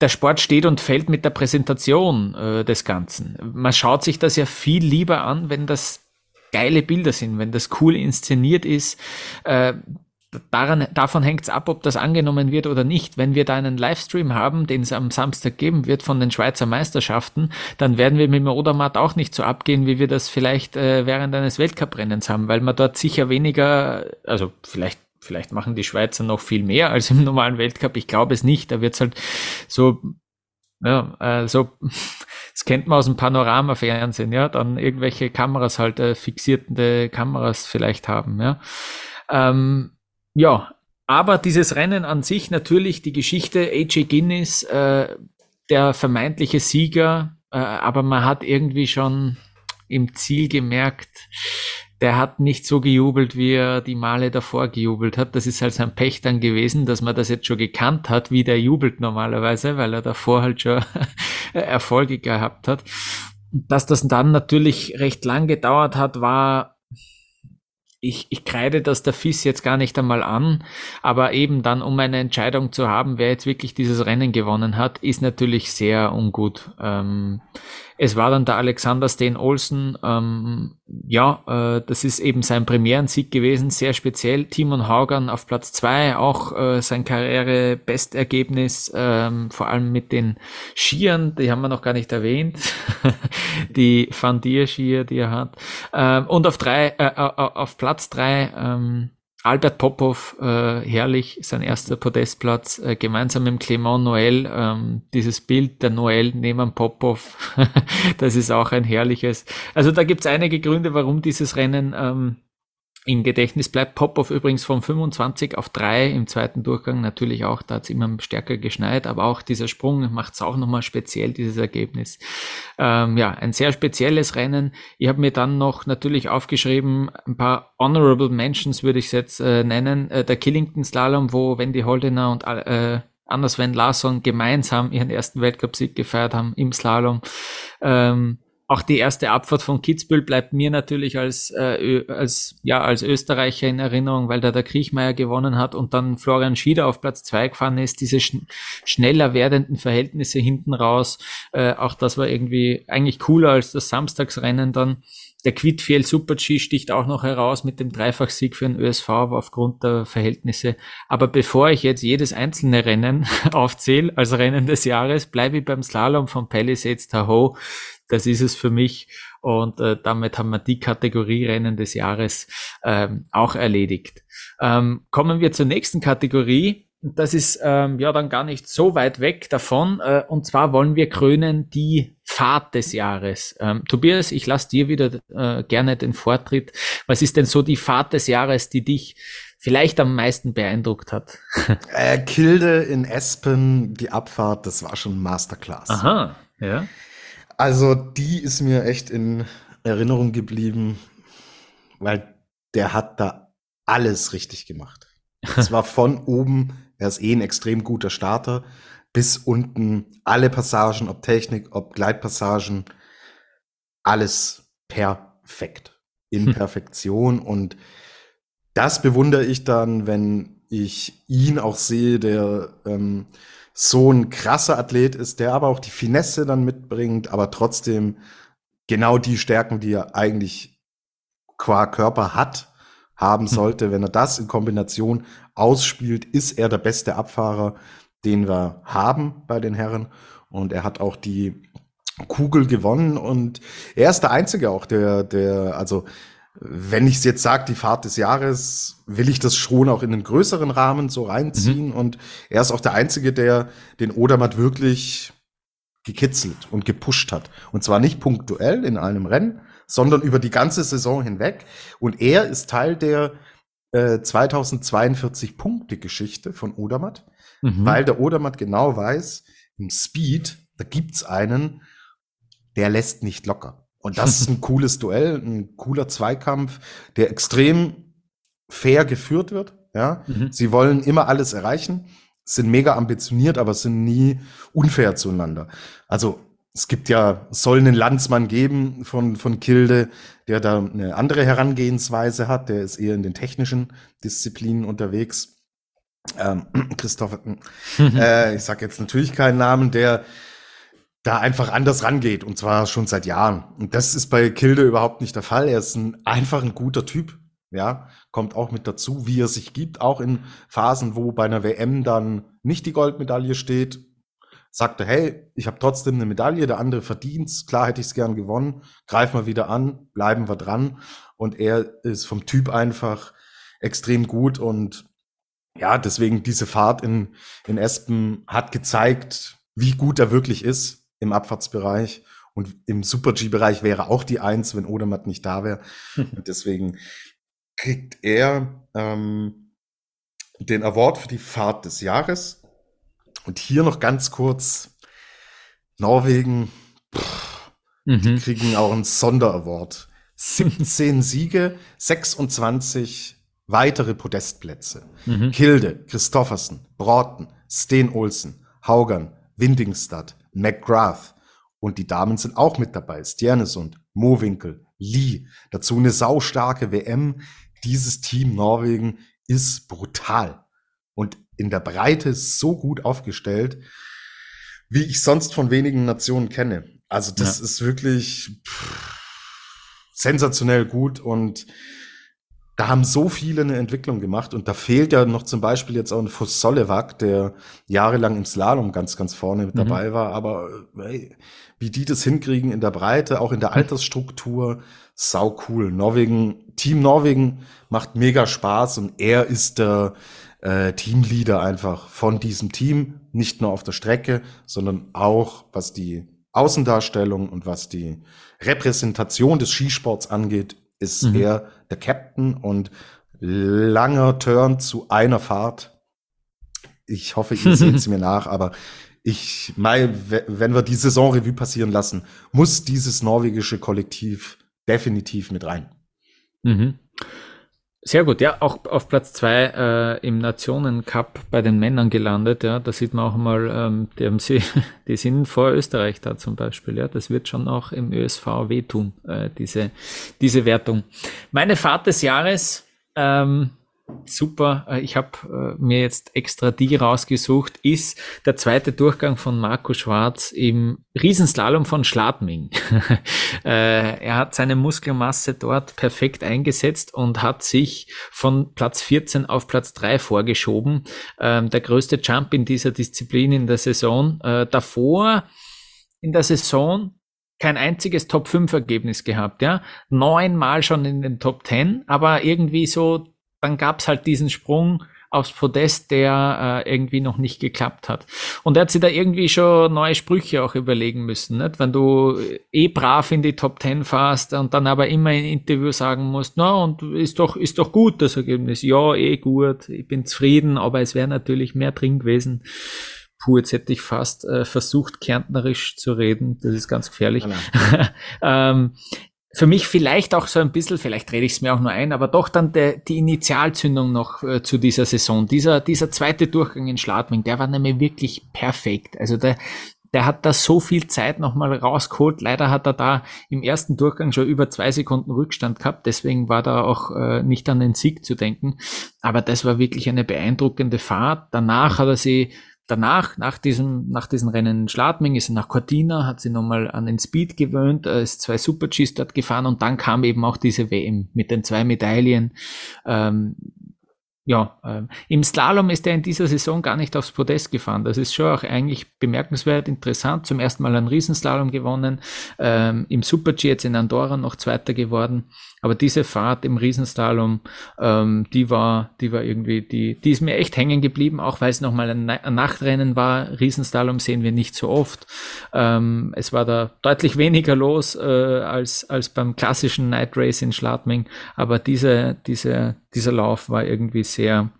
der Sport steht und fällt mit der Präsentation äh, des Ganzen. Man schaut sich das ja viel lieber an, wenn das geile Bilder sind, wenn das cool inszeniert ist. Äh, daran, davon hängt es ab, ob das angenommen wird oder nicht. Wenn wir da einen Livestream haben, den es am Samstag geben wird von den Schweizer Meisterschaften, dann werden wir mit dem Odermatt auch nicht so abgehen, wie wir das vielleicht äh, während eines Weltcuprennens haben, weil man dort sicher weniger, also vielleicht Vielleicht machen die Schweizer noch viel mehr als im normalen Weltcup. Ich glaube es nicht. Da wird es halt so, ja, äh, so, das kennt man aus dem Panorama-Fernsehen, ja, dann irgendwelche Kameras halt, äh, fixierte Kameras vielleicht haben, ja. Ähm, ja, aber dieses Rennen an sich natürlich die Geschichte AJ Guinness, äh, der vermeintliche Sieger, äh, aber man hat irgendwie schon im Ziel gemerkt, der hat nicht so gejubelt, wie er die Male davor gejubelt hat. Das ist halt sein Pech dann gewesen, dass man das jetzt schon gekannt hat, wie der jubelt normalerweise, weil er davor halt schon Erfolge gehabt hat. Dass das dann natürlich recht lang gedauert hat, war ich, ich kreide das der FIS jetzt gar nicht einmal an, aber eben dann, um eine Entscheidung zu haben, wer jetzt wirklich dieses Rennen gewonnen hat, ist natürlich sehr ungut. Ähm, es war dann der Alexander Steen Olsen. Ähm, ja, äh, das ist eben sein Premierensieg gewesen, sehr speziell. Timon Haugan auf Platz zwei, auch äh, sein Karriere-Bestergebnis, ähm, vor allem mit den Skiern, die haben wir noch gar nicht erwähnt. die Van Dier Skier, die er hat. Ähm, und auf drei, äh, äh auf Platz drei, ähm, Albert Popov, äh, herrlich, sein erster Podestplatz, äh, gemeinsam mit Clement Noël, ähm, dieses Bild der Noël neben Popov, das ist auch ein herrliches. Also da gibt's einige Gründe, warum dieses Rennen ähm, im Gedächtnis bleibt. Popov übrigens von 25 auf 3 im zweiten Durchgang natürlich auch, da hat es immer stärker geschneit, aber auch dieser Sprung macht es auch nochmal speziell, dieses Ergebnis. Ähm, ja, ein sehr spezielles Rennen. Ich habe mir dann noch natürlich aufgeschrieben, ein paar Honorable Mentions würde ich es jetzt äh, nennen. Äh, der Killington Slalom, wo Wendy Holdener und äh, Anders Van Larsson gemeinsam ihren ersten Weltcupsieg gefeiert haben im Slalom. Ähm, auch die erste Abfahrt von Kitzbühel bleibt mir natürlich als, äh, als, ja, als Österreicher in Erinnerung, weil da der Kriechmeier gewonnen hat und dann Florian Schieder auf Platz zwei gefahren ist, diese schn schneller werdenden Verhältnisse hinten raus. Äh, auch das war irgendwie eigentlich cooler als das Samstagsrennen dann. Der Quidfiel Super G sticht auch noch heraus mit dem Dreifachsieg für den ÖSV aufgrund der Verhältnisse. Aber bevor ich jetzt jedes einzelne Rennen aufzähle als Rennen des Jahres, bleibe ich beim Slalom von Palisades Tahoe das ist es für mich. Und äh, damit haben wir die Kategorie Rennen des Jahres ähm, auch erledigt. Ähm, kommen wir zur nächsten Kategorie. Das ist ähm, ja dann gar nicht so weit weg davon. Äh, und zwar wollen wir krönen die Fahrt des Jahres. Ähm, Tobias, ich lasse dir wieder äh, gerne den Vortritt. Was ist denn so die Fahrt des Jahres, die dich vielleicht am meisten beeindruckt hat? äh, Kilde in Espen, die Abfahrt, das war schon Masterclass. Aha, ja. Also die ist mir echt in Erinnerung geblieben, weil der hat da alles richtig gemacht. Es war von oben, er ist eh ein extrem guter Starter, bis unten alle Passagen, ob Technik, ob Gleitpassagen, alles perfekt. In hm. Perfektion. Und das bewundere ich dann, wenn ich ihn auch sehe, der ähm, so ein krasser Athlet ist, der aber auch die Finesse dann mitbringt, aber trotzdem genau die Stärken, die er eigentlich qua Körper hat, haben hm. sollte. Wenn er das in Kombination ausspielt, ist er der beste Abfahrer, den wir haben bei den Herren. Und er hat auch die Kugel gewonnen und er ist der Einzige auch, der, der, also wenn ich es jetzt sage, die Fahrt des Jahres, will ich das schon auch in einen größeren Rahmen so reinziehen. Mhm. Und er ist auch der Einzige, der den Odermatt wirklich gekitzelt und gepusht hat. Und zwar nicht punktuell in einem Rennen, sondern über die ganze Saison hinweg. Und er ist Teil der äh, 2042 Punkte Geschichte von Odermatt, mhm. weil der Odermatt genau weiß, im Speed, da gibt's einen, der lässt nicht locker. Und das ist ein cooles Duell, ein cooler Zweikampf, der extrem fair geführt wird. Ja, mhm. sie wollen immer alles erreichen, sind mega ambitioniert, aber sind nie unfair zueinander. Also es gibt ja, soll einen Landsmann geben von, von Kilde, der da eine andere Herangehensweise hat. Der ist eher in den technischen Disziplinen unterwegs. Ähm, Christoph, äh, ich sage jetzt natürlich keinen Namen, der da einfach anders rangeht und zwar schon seit Jahren. Und das ist bei Kilde überhaupt nicht der Fall. Er ist ein, einfach ein guter Typ. Ja, kommt auch mit dazu, wie er sich gibt, auch in Phasen, wo bei einer WM dann nicht die Goldmedaille steht, sagt er, hey, ich habe trotzdem eine Medaille, der andere verdient's, klar hätte ich es gern gewonnen, greif mal wieder an, bleiben wir dran. Und er ist vom Typ einfach extrem gut und ja, deswegen diese Fahrt in, in Espen hat gezeigt, wie gut er wirklich ist im Abfahrtsbereich. Und im Super-G-Bereich wäre auch die Eins, wenn Odermatt nicht da wäre. Und deswegen kriegt er ähm, den Award für die Fahrt des Jahres. Und hier noch ganz kurz, Norwegen, pff, mhm. die kriegen auch einen Sonderaward. 17 Siege, 26 weitere Podestplätze. Mhm. Kilde, Christoffersen, Broughton, Steen Olsen, Haugern, Windingstad, McGrath. Und die Damen sind auch mit dabei. Stjernesund, Mowinkel, Lee. Dazu eine saustarke WM. Dieses Team Norwegen ist brutal. Und in der Breite so gut aufgestellt, wie ich sonst von wenigen Nationen kenne. Also das ja. ist wirklich pff, sensationell gut und da haben so viele eine Entwicklung gemacht und da fehlt ja noch zum Beispiel jetzt auch ein Fuss Solewak, der jahrelang im Slalom ganz, ganz vorne mit mhm. dabei war, aber hey, wie die das hinkriegen in der Breite, auch in der Altersstruktur, sau cool. Norwegen, Team Norwegen macht mega Spaß und er ist der äh, Teamleader einfach von diesem Team, nicht nur auf der Strecke, sondern auch was die Außendarstellung und was die Repräsentation des Skisports angeht, ist mhm. er der Captain und langer Turn zu einer Fahrt. Ich hoffe, ihr seht es mir nach, aber ich meine, wenn wir die Saisonrevue passieren lassen, muss dieses norwegische Kollektiv definitiv mit rein. Mhm. Sehr gut, ja, auch auf Platz zwei äh, im Nationencup bei den Männern gelandet, ja, da sieht man auch mal, ähm, die, haben sie, die sind vor Österreich da zum Beispiel, ja, das wird schon auch im ÖSV wehtun, äh, diese, diese Wertung. Meine Fahrt des Jahres, ähm, super. Äh, ich habe äh, mir jetzt extra die rausgesucht, ist der zweite Durchgang von Marco Schwarz im Riesenslalom von Schladming. Äh, er hat seine Muskelmasse dort perfekt eingesetzt und hat sich von Platz 14 auf Platz 3 vorgeschoben. Ähm, der größte Jump in dieser Disziplin in der Saison. Davor in der Saison kein einziges Top 5 Ergebnis gehabt, ja. Neunmal schon in den Top 10, aber irgendwie so dann gab es halt diesen Sprung aufs Podest, der äh, irgendwie noch nicht geklappt hat. Und er hat sich da irgendwie schon neue Sprüche auch überlegen müssen. Nicht? Wenn du eh brav in die Top Ten fährst und dann aber immer in Interview sagen musst, na und ist doch, ist doch gut das Ergebnis. Ja, eh gut, ich bin zufrieden, aber es wäre natürlich mehr drin gewesen. Puh, jetzt hätte ich fast äh, versucht, kärntnerisch zu reden. Das ist ganz gefährlich. ähm, für mich vielleicht auch so ein bisschen, vielleicht rede ich es mir auch nur ein, aber doch dann der, die Initialzündung noch äh, zu dieser Saison. Dieser, dieser zweite Durchgang in Schladming, der war nämlich wirklich perfekt. Also der, der hat da so viel Zeit nochmal rausgeholt. Leider hat er da im ersten Durchgang schon über zwei Sekunden Rückstand gehabt. Deswegen war da auch äh, nicht an den Sieg zu denken. Aber das war wirklich eine beeindruckende Fahrt. Danach hat er sie danach, nach diesem, nach diesen Rennen in Schladming, ist sie nach Cortina, hat sie nochmal an den Speed gewöhnt, ist zwei Super-Gs dort gefahren und dann kam eben auch diese WM mit den zwei Medaillen. Ähm, ja, ähm, im Slalom ist er in dieser Saison gar nicht aufs Podest gefahren. Das ist schon auch eigentlich bemerkenswert interessant. Zum ersten Mal einen Riesenslalom gewonnen, ähm, im Super-G jetzt in Andorra noch Zweiter geworden. Aber diese Fahrt im Riesenslalom, ähm, die war, die war irgendwie, die, die ist mir echt hängen geblieben, auch weil es nochmal ein, ein Nachtrennen war. Riesenslalom sehen wir nicht so oft. Ähm, es war da deutlich weniger los äh, als, als beim klassischen Night Race in Schladming. Aber diese, diese, dieser Lauf war irgendwie sehr,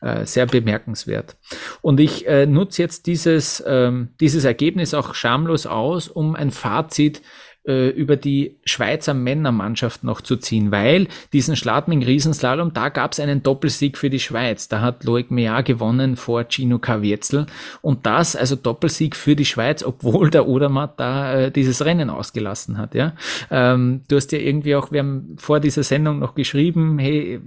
äh, sehr bemerkenswert. Und ich äh, nutze jetzt dieses, ähm, dieses Ergebnis auch schamlos aus, um ein Fazit äh, über die Schweizer Männermannschaft noch zu ziehen, weil diesen Schladming Riesenslalom, da gab es einen Doppelsieg für die Schweiz. Da hat Loic Meyer gewonnen vor Gino Caviezel und das, also Doppelsieg für die Schweiz, obwohl der Odermatt da äh, dieses Rennen ausgelassen hat. Ja, ähm, Du hast ja irgendwie auch, wir haben vor dieser Sendung noch geschrieben, hey,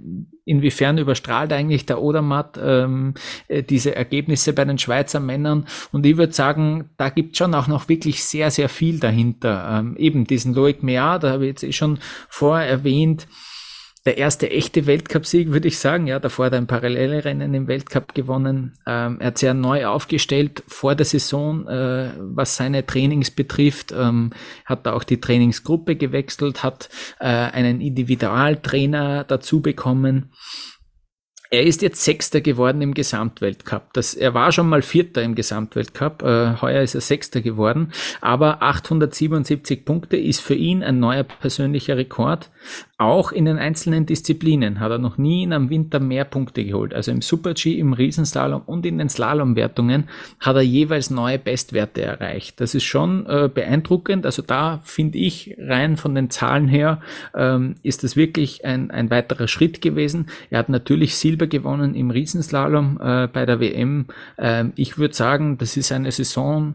inwiefern überstrahlt eigentlich der Odermatt ähm, äh, diese Ergebnisse bei den Schweizer Männern und ich würde sagen, da gibt schon auch noch wirklich sehr, sehr viel dahinter. Ähm, eben diesen Loic Mea, da habe ich jetzt eh schon vorher erwähnt, der erste echte Weltcupsieg, würde ich sagen. Ja, davor hat er ein parallele Rennen im Weltcup gewonnen. Ähm, er hat sehr neu aufgestellt vor der Saison, äh, was seine Trainings betrifft. Ähm, hat da auch die Trainingsgruppe gewechselt, hat äh, einen Individualtrainer dazu bekommen. Er ist jetzt Sechster geworden im Gesamtweltcup. Das, er war schon mal Vierter im Gesamtweltcup. Äh, heuer ist er Sechster geworden. Aber 877 Punkte ist für ihn ein neuer persönlicher Rekord. Auch in den einzelnen Disziplinen hat er noch nie in einem Winter mehr Punkte geholt. Also im Super-G, im Riesenslalom und in den Slalomwertungen hat er jeweils neue Bestwerte erreicht. Das ist schon äh, beeindruckend. Also da finde ich rein von den Zahlen her ähm, ist das wirklich ein, ein weiterer Schritt gewesen. Er hat natürlich Silber gewonnen im Riesenslalom äh, bei der WM. Ähm, ich würde sagen, das ist eine Saison,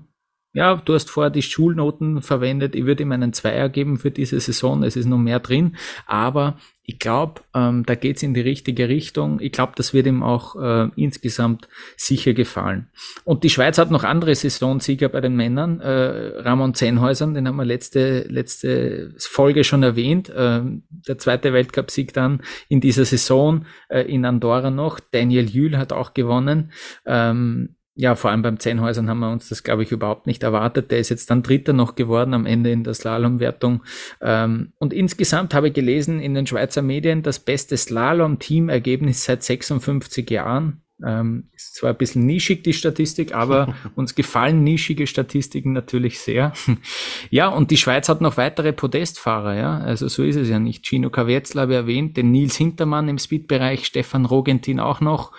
ja, du hast vorher die Schulnoten verwendet, ich würde ihm einen Zweier geben für diese Saison, es ist noch mehr drin, aber ich glaube, ähm, da geht's in die richtige Richtung. Ich glaube, das wird ihm auch äh, insgesamt sicher gefallen. Und die Schweiz hat noch andere Saisonsieger bei den Männern. Äh, Ramon Zenhäusern, den haben wir letzte, letzte Folge schon erwähnt. Äh, der zweite Weltcupsieg dann in dieser Saison äh, in Andorra noch. Daniel Jühl hat auch gewonnen. Ähm, ja, vor allem beim Zehnhäusern haben wir uns das, glaube ich, überhaupt nicht erwartet. Der ist jetzt dann Dritter noch geworden am Ende in der Slalomwertung. Ähm, und insgesamt habe ich gelesen in den Schweizer Medien das beste Slalom-Teamergebnis seit 56 Jahren. Ähm, ist zwar ein bisschen nischig, die Statistik, aber uns gefallen nischige Statistiken natürlich sehr. ja, und die Schweiz hat noch weitere Podestfahrer, ja. Also so ist es ja nicht. Gino Kavetzler habe ich erwähnt, den Nils Hintermann im Speedbereich, Stefan Rogentin auch noch.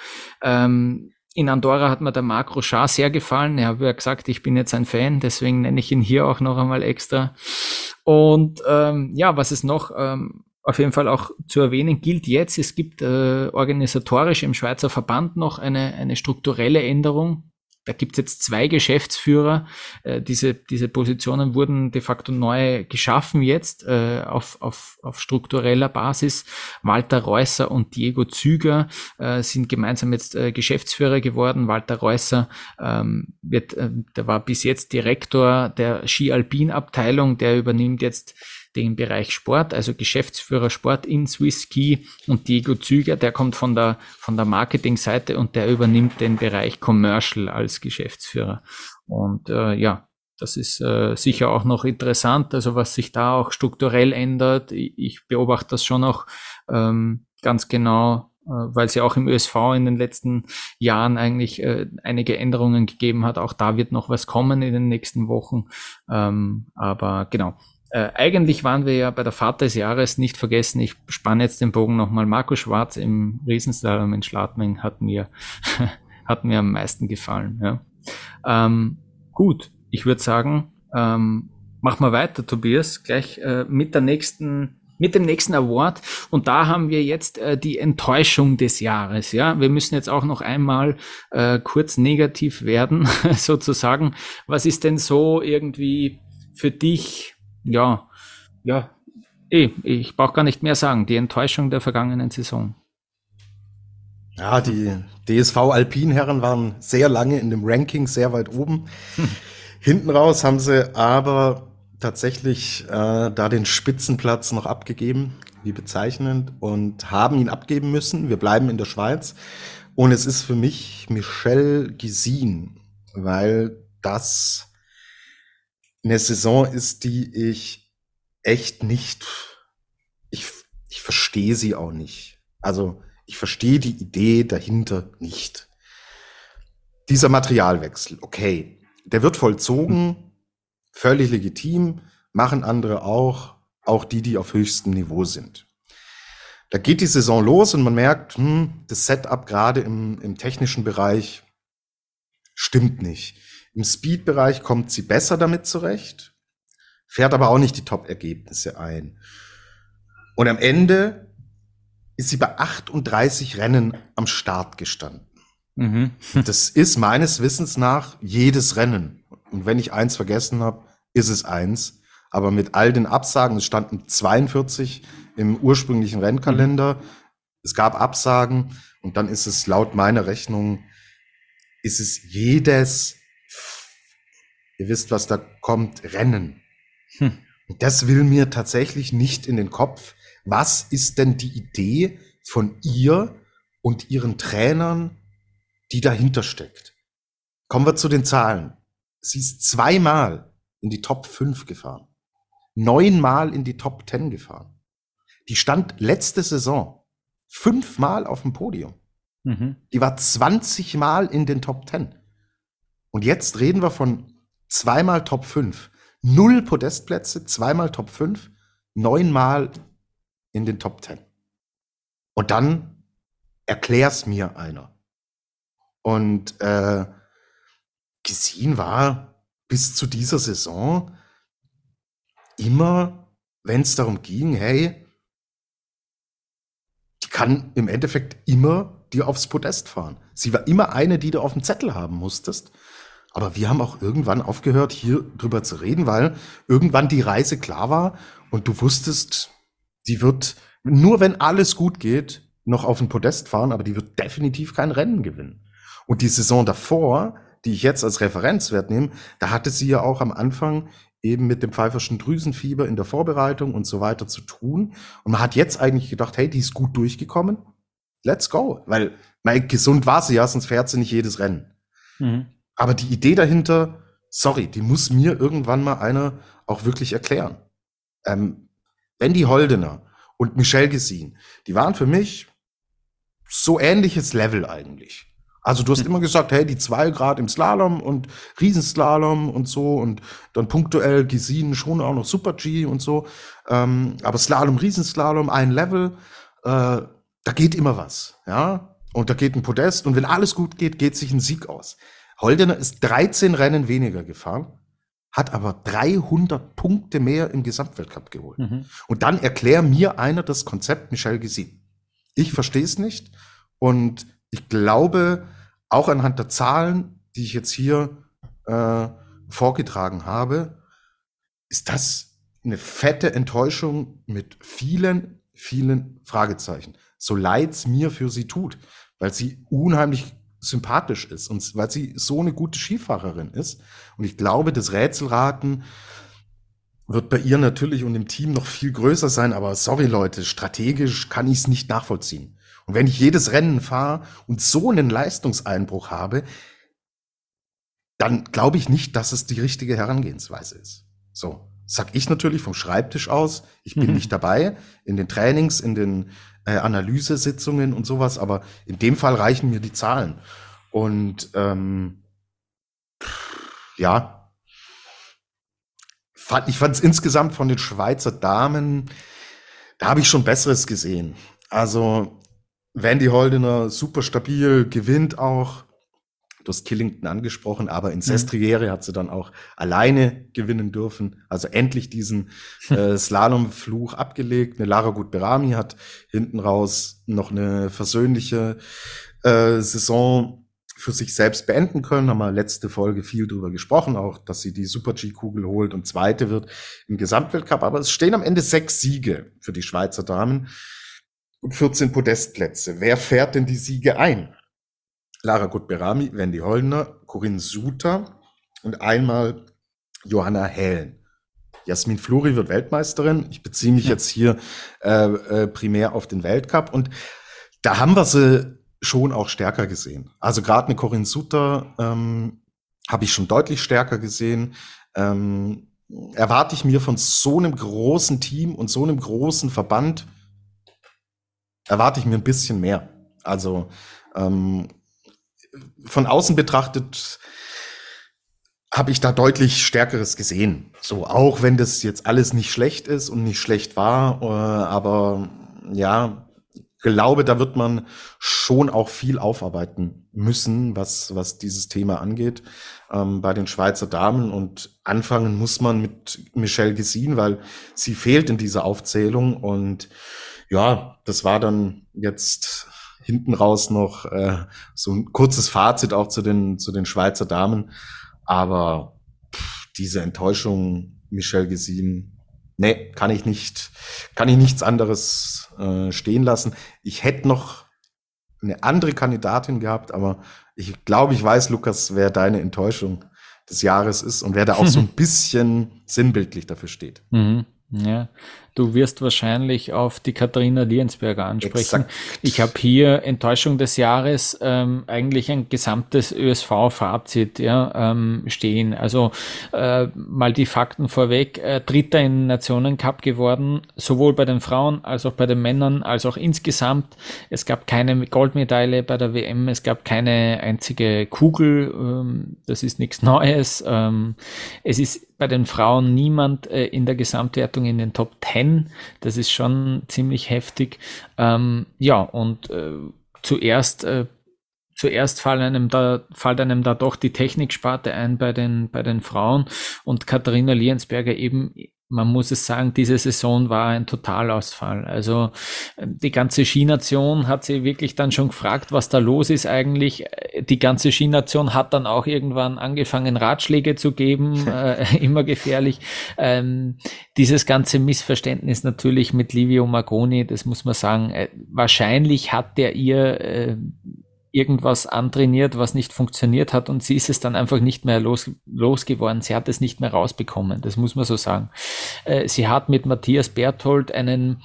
Ähm, in Andorra hat mir der Marc Rochard sehr gefallen. Er hat ja gesagt, ich bin jetzt ein Fan, deswegen nenne ich ihn hier auch noch einmal extra. Und ähm, ja, was es noch ähm, auf jeden Fall auch zu erwähnen gilt jetzt, es gibt äh, organisatorisch im Schweizer Verband noch eine, eine strukturelle Änderung. Da gibt es jetzt zwei Geschäftsführer. Äh, diese, diese Positionen wurden de facto neu geschaffen jetzt äh, auf, auf, auf struktureller Basis. Walter Reusser und Diego Züger äh, sind gemeinsam jetzt äh, Geschäftsführer geworden. Walter Reusser ähm, wird, äh, der war bis jetzt Direktor der Ski-Alpin-Abteilung, der übernimmt jetzt den Bereich Sport, also Geschäftsführer Sport in Swiss Ski und Diego Züger, der kommt von der, von der Marketingseite und der übernimmt den Bereich Commercial als Geschäftsführer. Und äh, ja, das ist äh, sicher auch noch interessant, also was sich da auch strukturell ändert. Ich, beobachte das schon auch ähm, ganz genau, äh, weil es ja auch im ÖSV in den letzten Jahren eigentlich äh, einige Änderungen gegeben hat. Auch da wird noch was kommen in den nächsten Wochen. Ähm, aber genau, äh, eigentlich waren wir ja bei der Fahrt des Jahres nicht vergessen. Ich spanne jetzt den Bogen nochmal. Marco Schwarz im Riesenslalom in Schladming hat mir, hat mir am meisten gefallen. Ja. Ähm, gut, ich würde sagen, ähm, mach mal weiter, Tobias, gleich äh, mit der nächsten mit dem nächsten Award. Und da haben wir jetzt äh, die Enttäuschung des Jahres. Ja, wir müssen jetzt auch noch einmal äh, kurz negativ werden, sozusagen. Was ist denn so irgendwie für dich ja, ja, eh, ich brauche gar nicht mehr sagen. Die Enttäuschung der vergangenen Saison. Ja, die DSV Alpin-Herren waren sehr lange in dem Ranking sehr weit oben. Hm. Hinten raus haben sie aber tatsächlich äh, da den Spitzenplatz noch abgegeben, wie bezeichnend, und haben ihn abgeben müssen. Wir bleiben in der Schweiz. Und es ist für mich Michel Gisin, weil das eine Saison ist, die ich echt nicht, ich, ich verstehe sie auch nicht. Also ich verstehe die Idee dahinter nicht. Dieser Materialwechsel, okay, der wird vollzogen, völlig legitim, machen andere auch, auch die, die auf höchstem Niveau sind. Da geht die Saison los und man merkt, hm, das Setup gerade im, im technischen Bereich stimmt nicht. Im Speed-Bereich kommt sie besser damit zurecht, fährt aber auch nicht die Top-Ergebnisse ein. Und am Ende ist sie bei 38 Rennen am Start gestanden. Mhm. das ist meines Wissens nach jedes Rennen. Und wenn ich eins vergessen habe, ist es eins. Aber mit all den Absagen, es standen 42 im ursprünglichen Rennkalender. Mhm. Es gab Absagen und dann ist es laut meiner Rechnung, ist es jedes ihr wisst, was da kommt, rennen. Hm. Und das will mir tatsächlich nicht in den Kopf. Was ist denn die Idee von ihr und ihren Trainern, die dahinter steckt? Kommen wir zu den Zahlen. Sie ist zweimal in die Top 5 gefahren. Neunmal in die Top 10 gefahren. Die stand letzte Saison fünfmal auf dem Podium. Mhm. Die war 20 Mal in den Top 10. Und jetzt reden wir von zweimal Top 5. Null Podestplätze, zweimal Top 5, neunmal in den Top 10. Und dann erklär's mir einer. Und äh, Gesine war bis zu dieser Saison immer, wenn es darum ging, hey, die kann im Endeffekt immer dir aufs Podest fahren. Sie war immer eine, die du auf dem Zettel haben musstest. Aber wir haben auch irgendwann aufgehört, hier drüber zu reden, weil irgendwann die Reise klar war und du wusstest, die wird nur wenn alles gut geht, noch auf den Podest fahren, aber die wird definitiv kein Rennen gewinnen. Und die Saison davor, die ich jetzt als Referenzwert nehme, da hatte sie ja auch am Anfang eben mit dem pfeiferschen Drüsenfieber in der Vorbereitung und so weiter zu tun. Und man hat jetzt eigentlich gedacht, hey, die ist gut durchgekommen. Let's go. Weil, mein, gesund war sie ja, sonst fährt sie nicht jedes Rennen. Mhm. Aber die Idee dahinter, sorry, die muss mir irgendwann mal einer auch wirklich erklären. Ähm, Wendy Holdener und Michelle Gesin, die waren für mich so ähnliches Level eigentlich. Also du hast hm. immer gesagt, hey, die zwei Grad im Slalom und Riesenslalom und so und dann punktuell Gesin schon auch noch Super G und so. Ähm, aber Slalom, Riesenslalom, ein Level, äh, da geht immer was, ja. Und da geht ein Podest und wenn alles gut geht, geht sich ein Sieg aus. Holdener ist 13 Rennen weniger gefahren, hat aber 300 Punkte mehr im Gesamtweltcup geholt. Mhm. Und dann erklär mir einer das Konzept Michel Gesin. Ich verstehe es nicht und ich glaube, auch anhand der Zahlen, die ich jetzt hier äh, vorgetragen habe, ist das eine fette Enttäuschung mit vielen, vielen Fragezeichen. So leid es mir für sie tut, weil sie unheimlich sympathisch ist und weil sie so eine gute Skifahrerin ist. Und ich glaube, das Rätselraten wird bei ihr natürlich und im Team noch viel größer sein, aber sorry Leute, strategisch kann ich es nicht nachvollziehen. Und wenn ich jedes Rennen fahre und so einen Leistungseinbruch habe, dann glaube ich nicht, dass es die richtige Herangehensweise ist. So, sag ich natürlich vom Schreibtisch aus. Ich bin mhm. nicht dabei in den Trainings, in den äh, Analysesitzungen und sowas, aber in dem Fall reichen mir die Zahlen. Und ähm, ja, fand, ich fand es insgesamt von den Schweizer Damen, da habe ich schon Besseres gesehen. Also Wendy Holdener super stabil, gewinnt auch. Du hast Killington angesprochen, aber in mhm. Sestriere mhm. hat sie dann auch alleine gewinnen dürfen. Also endlich diesen äh, Slalom-Fluch abgelegt. Eine Lara Gut-Berami hat hinten raus noch eine versöhnliche äh, Saison für sich selbst beenden können. Haben wir letzte Folge viel drüber gesprochen, auch, dass sie die Super-G-Kugel holt und zweite wird im Gesamtweltcup. Aber es stehen am Ende sechs Siege für die Schweizer Damen und 14 Podestplätze. Wer fährt denn die Siege ein? Lara Gutberami, Wendy Hollner, Corinne Suter und einmal Johanna Hellen. Jasmin Fluri wird Weltmeisterin. Ich beziehe mich ja. jetzt hier äh, äh, primär auf den Weltcup und da haben wir sie schon auch stärker gesehen. Also gerade eine Corinne Suter ähm, habe ich schon deutlich stärker gesehen. Ähm, erwarte ich mir von so einem großen Team und so einem großen Verband erwarte ich mir ein bisschen mehr. Also ähm, von außen betrachtet habe ich da deutlich Stärkeres gesehen. So, auch wenn das jetzt alles nicht schlecht ist und nicht schlecht war, äh, aber ja, glaube, da wird man schon auch viel aufarbeiten müssen, was, was dieses Thema angeht, ähm, bei den Schweizer Damen. Und anfangen muss man mit Michelle Gesin, weil sie fehlt in dieser Aufzählung. Und ja, das war dann jetzt hinten raus noch äh, so ein kurzes Fazit auch zu den, zu den Schweizer Damen. Aber pff, diese Enttäuschung, Michelle Gesin, nee, kann ich nicht, kann ich nichts anderes äh, stehen lassen. Ich hätte noch eine andere Kandidatin gehabt, aber ich glaube, ich weiß, Lukas, wer deine Enttäuschung des Jahres ist und wer da auch so ein bisschen sinnbildlich dafür steht. Mhm. Ja, du wirst wahrscheinlich auf die Katharina Liensberger ansprechen. Exakt. Ich habe hier Enttäuschung des Jahres ähm, eigentlich ein gesamtes ÖSV-Fazit ja, ähm, stehen. Also äh, mal die Fakten vorweg. Äh, Dritter im Nationencup geworden, sowohl bei den Frauen als auch bei den Männern, als auch insgesamt. Es gab keine Goldmedaille bei der WM, es gab keine einzige Kugel. Ähm, das ist nichts Neues. Ähm, es ist bei den Frauen niemand äh, in der Gesamtwertung in den Top 10 Rennen. Das ist schon ziemlich heftig. Ähm, ja, und äh, zuerst äh, zuerst fällt einem da, fällt einem da doch die Techniksparte ein bei den, bei den Frauen und Katharina Liensberger eben man muss es sagen, diese Saison war ein Totalausfall. Also ähm, die ganze Skination hat sie wirklich dann schon gefragt, was da los ist eigentlich. Die ganze Skination hat dann auch irgendwann angefangen, Ratschläge zu geben, äh, immer gefährlich. Ähm, dieses ganze Missverständnis natürlich mit Livio Magoni, das muss man sagen, äh, wahrscheinlich hat der ihr äh, irgendwas antrainiert, was nicht funktioniert hat und sie ist es dann einfach nicht mehr los, losgeworden. Sie hat es nicht mehr rausbekommen, das muss man so sagen. Äh, sie hat mit Matthias Berthold einen,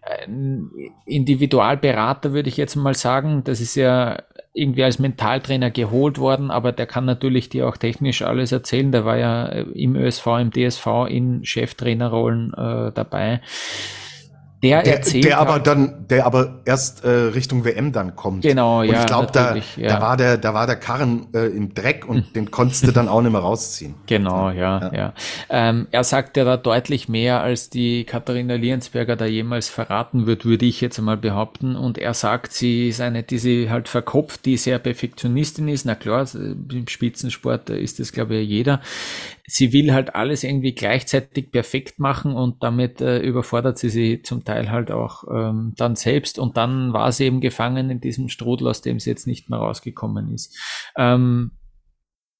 einen Individualberater, würde ich jetzt mal sagen. Das ist ja irgendwie als Mentaltrainer geholt worden, aber der kann natürlich dir auch technisch alles erzählen. Der war ja im ÖSV, im DSV in Cheftrainerrollen äh, dabei der, der erzählt. Der aber dann, der aber erst äh, Richtung WM dann kommt. Genau, und ja. Ich glaube, da, ja. da war der, da war der Karren äh, im Dreck und den konntest du dann auch nicht mehr rausziehen. Genau, ja, ja. ja. Ähm, er sagt ja da deutlich mehr, als die Katharina Liensberger da jemals verraten wird, würde ich jetzt mal behaupten. Und er sagt, sie ist eine, die sie halt verkopft, die sehr Perfektionistin ist. Na klar, im Spitzensport ist das, glaube ich, jeder sie will halt alles irgendwie gleichzeitig perfekt machen und damit äh, überfordert sie sie zum Teil halt auch ähm, dann selbst und dann war sie eben gefangen in diesem Strudel, aus dem sie jetzt nicht mehr rausgekommen ist. Ähm,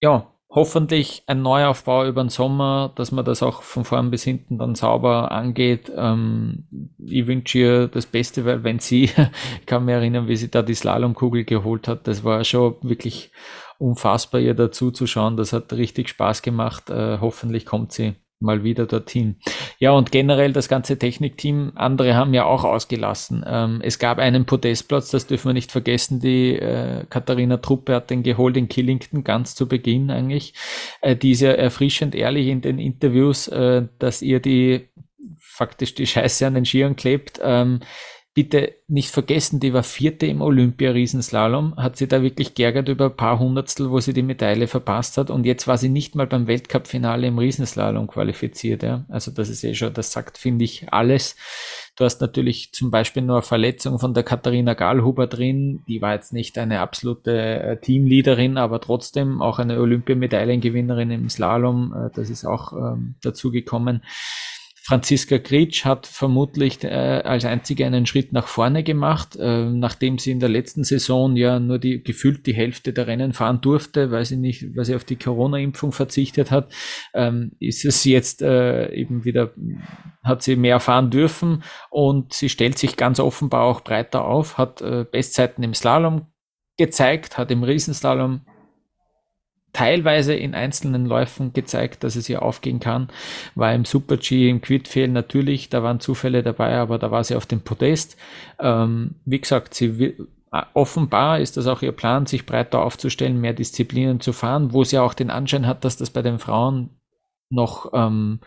ja, hoffentlich ein Neuaufbau über den Sommer, dass man das auch von vorn bis hinten dann sauber angeht. Ähm, ich wünsche ihr das Beste, weil wenn sie, ich kann mich erinnern, wie sie da die Slalomkugel geholt hat, das war schon wirklich unfassbar, ihr dazu zu schauen. Das hat richtig Spaß gemacht. Äh, hoffentlich kommt sie mal wieder dorthin. Ja, und generell das ganze Technikteam, andere haben ja auch ausgelassen. Ähm, es gab einen Podestplatz, das dürfen wir nicht vergessen, die äh, Katharina Truppe hat den geholt in Killington ganz zu Beginn eigentlich. Äh, die ist ja erfrischend ehrlich in den Interviews, äh, dass ihr die faktisch die Scheiße an den Skiern klebt. Ähm, bitte nicht vergessen, die war vierte im Olympia-Riesenslalom, hat sie da wirklich geärgert über ein paar Hundertstel, wo sie die Medaille verpasst hat und jetzt war sie nicht mal beim Weltcup-Finale im Riesenslalom qualifiziert. Ja. Also das ist eh schon, das sagt, finde ich, alles. Du hast natürlich zum Beispiel nur eine Verletzung von der Katharina Gahlhuber drin, die war jetzt nicht eine absolute äh, Teamleaderin, aber trotzdem auch eine Olympiamedaillengewinnerin im Slalom, äh, das ist auch ähm, dazu gekommen. Franziska Gritsch hat vermutlich äh, als einzige einen Schritt nach vorne gemacht, äh, nachdem sie in der letzten Saison ja nur die gefühlt die Hälfte der Rennen fahren durfte, weil sie nicht, weil sie auf die Corona-Impfung verzichtet hat, ähm, ist es jetzt äh, eben wieder, hat sie mehr fahren dürfen und sie stellt sich ganz offenbar auch breiter auf, hat äh, Bestzeiten im Slalom gezeigt, hat im Riesenslalom teilweise in einzelnen Läufen gezeigt, dass es hier aufgehen kann. War im Super-G, im Quidfail natürlich, da waren Zufälle dabei, aber da war sie auf dem Podest. Ähm, wie gesagt, sie offenbar ist das auch ihr Plan, sich breiter aufzustellen, mehr Disziplinen zu fahren, wo sie auch den Anschein hat, dass das bei den Frauen noch ähm,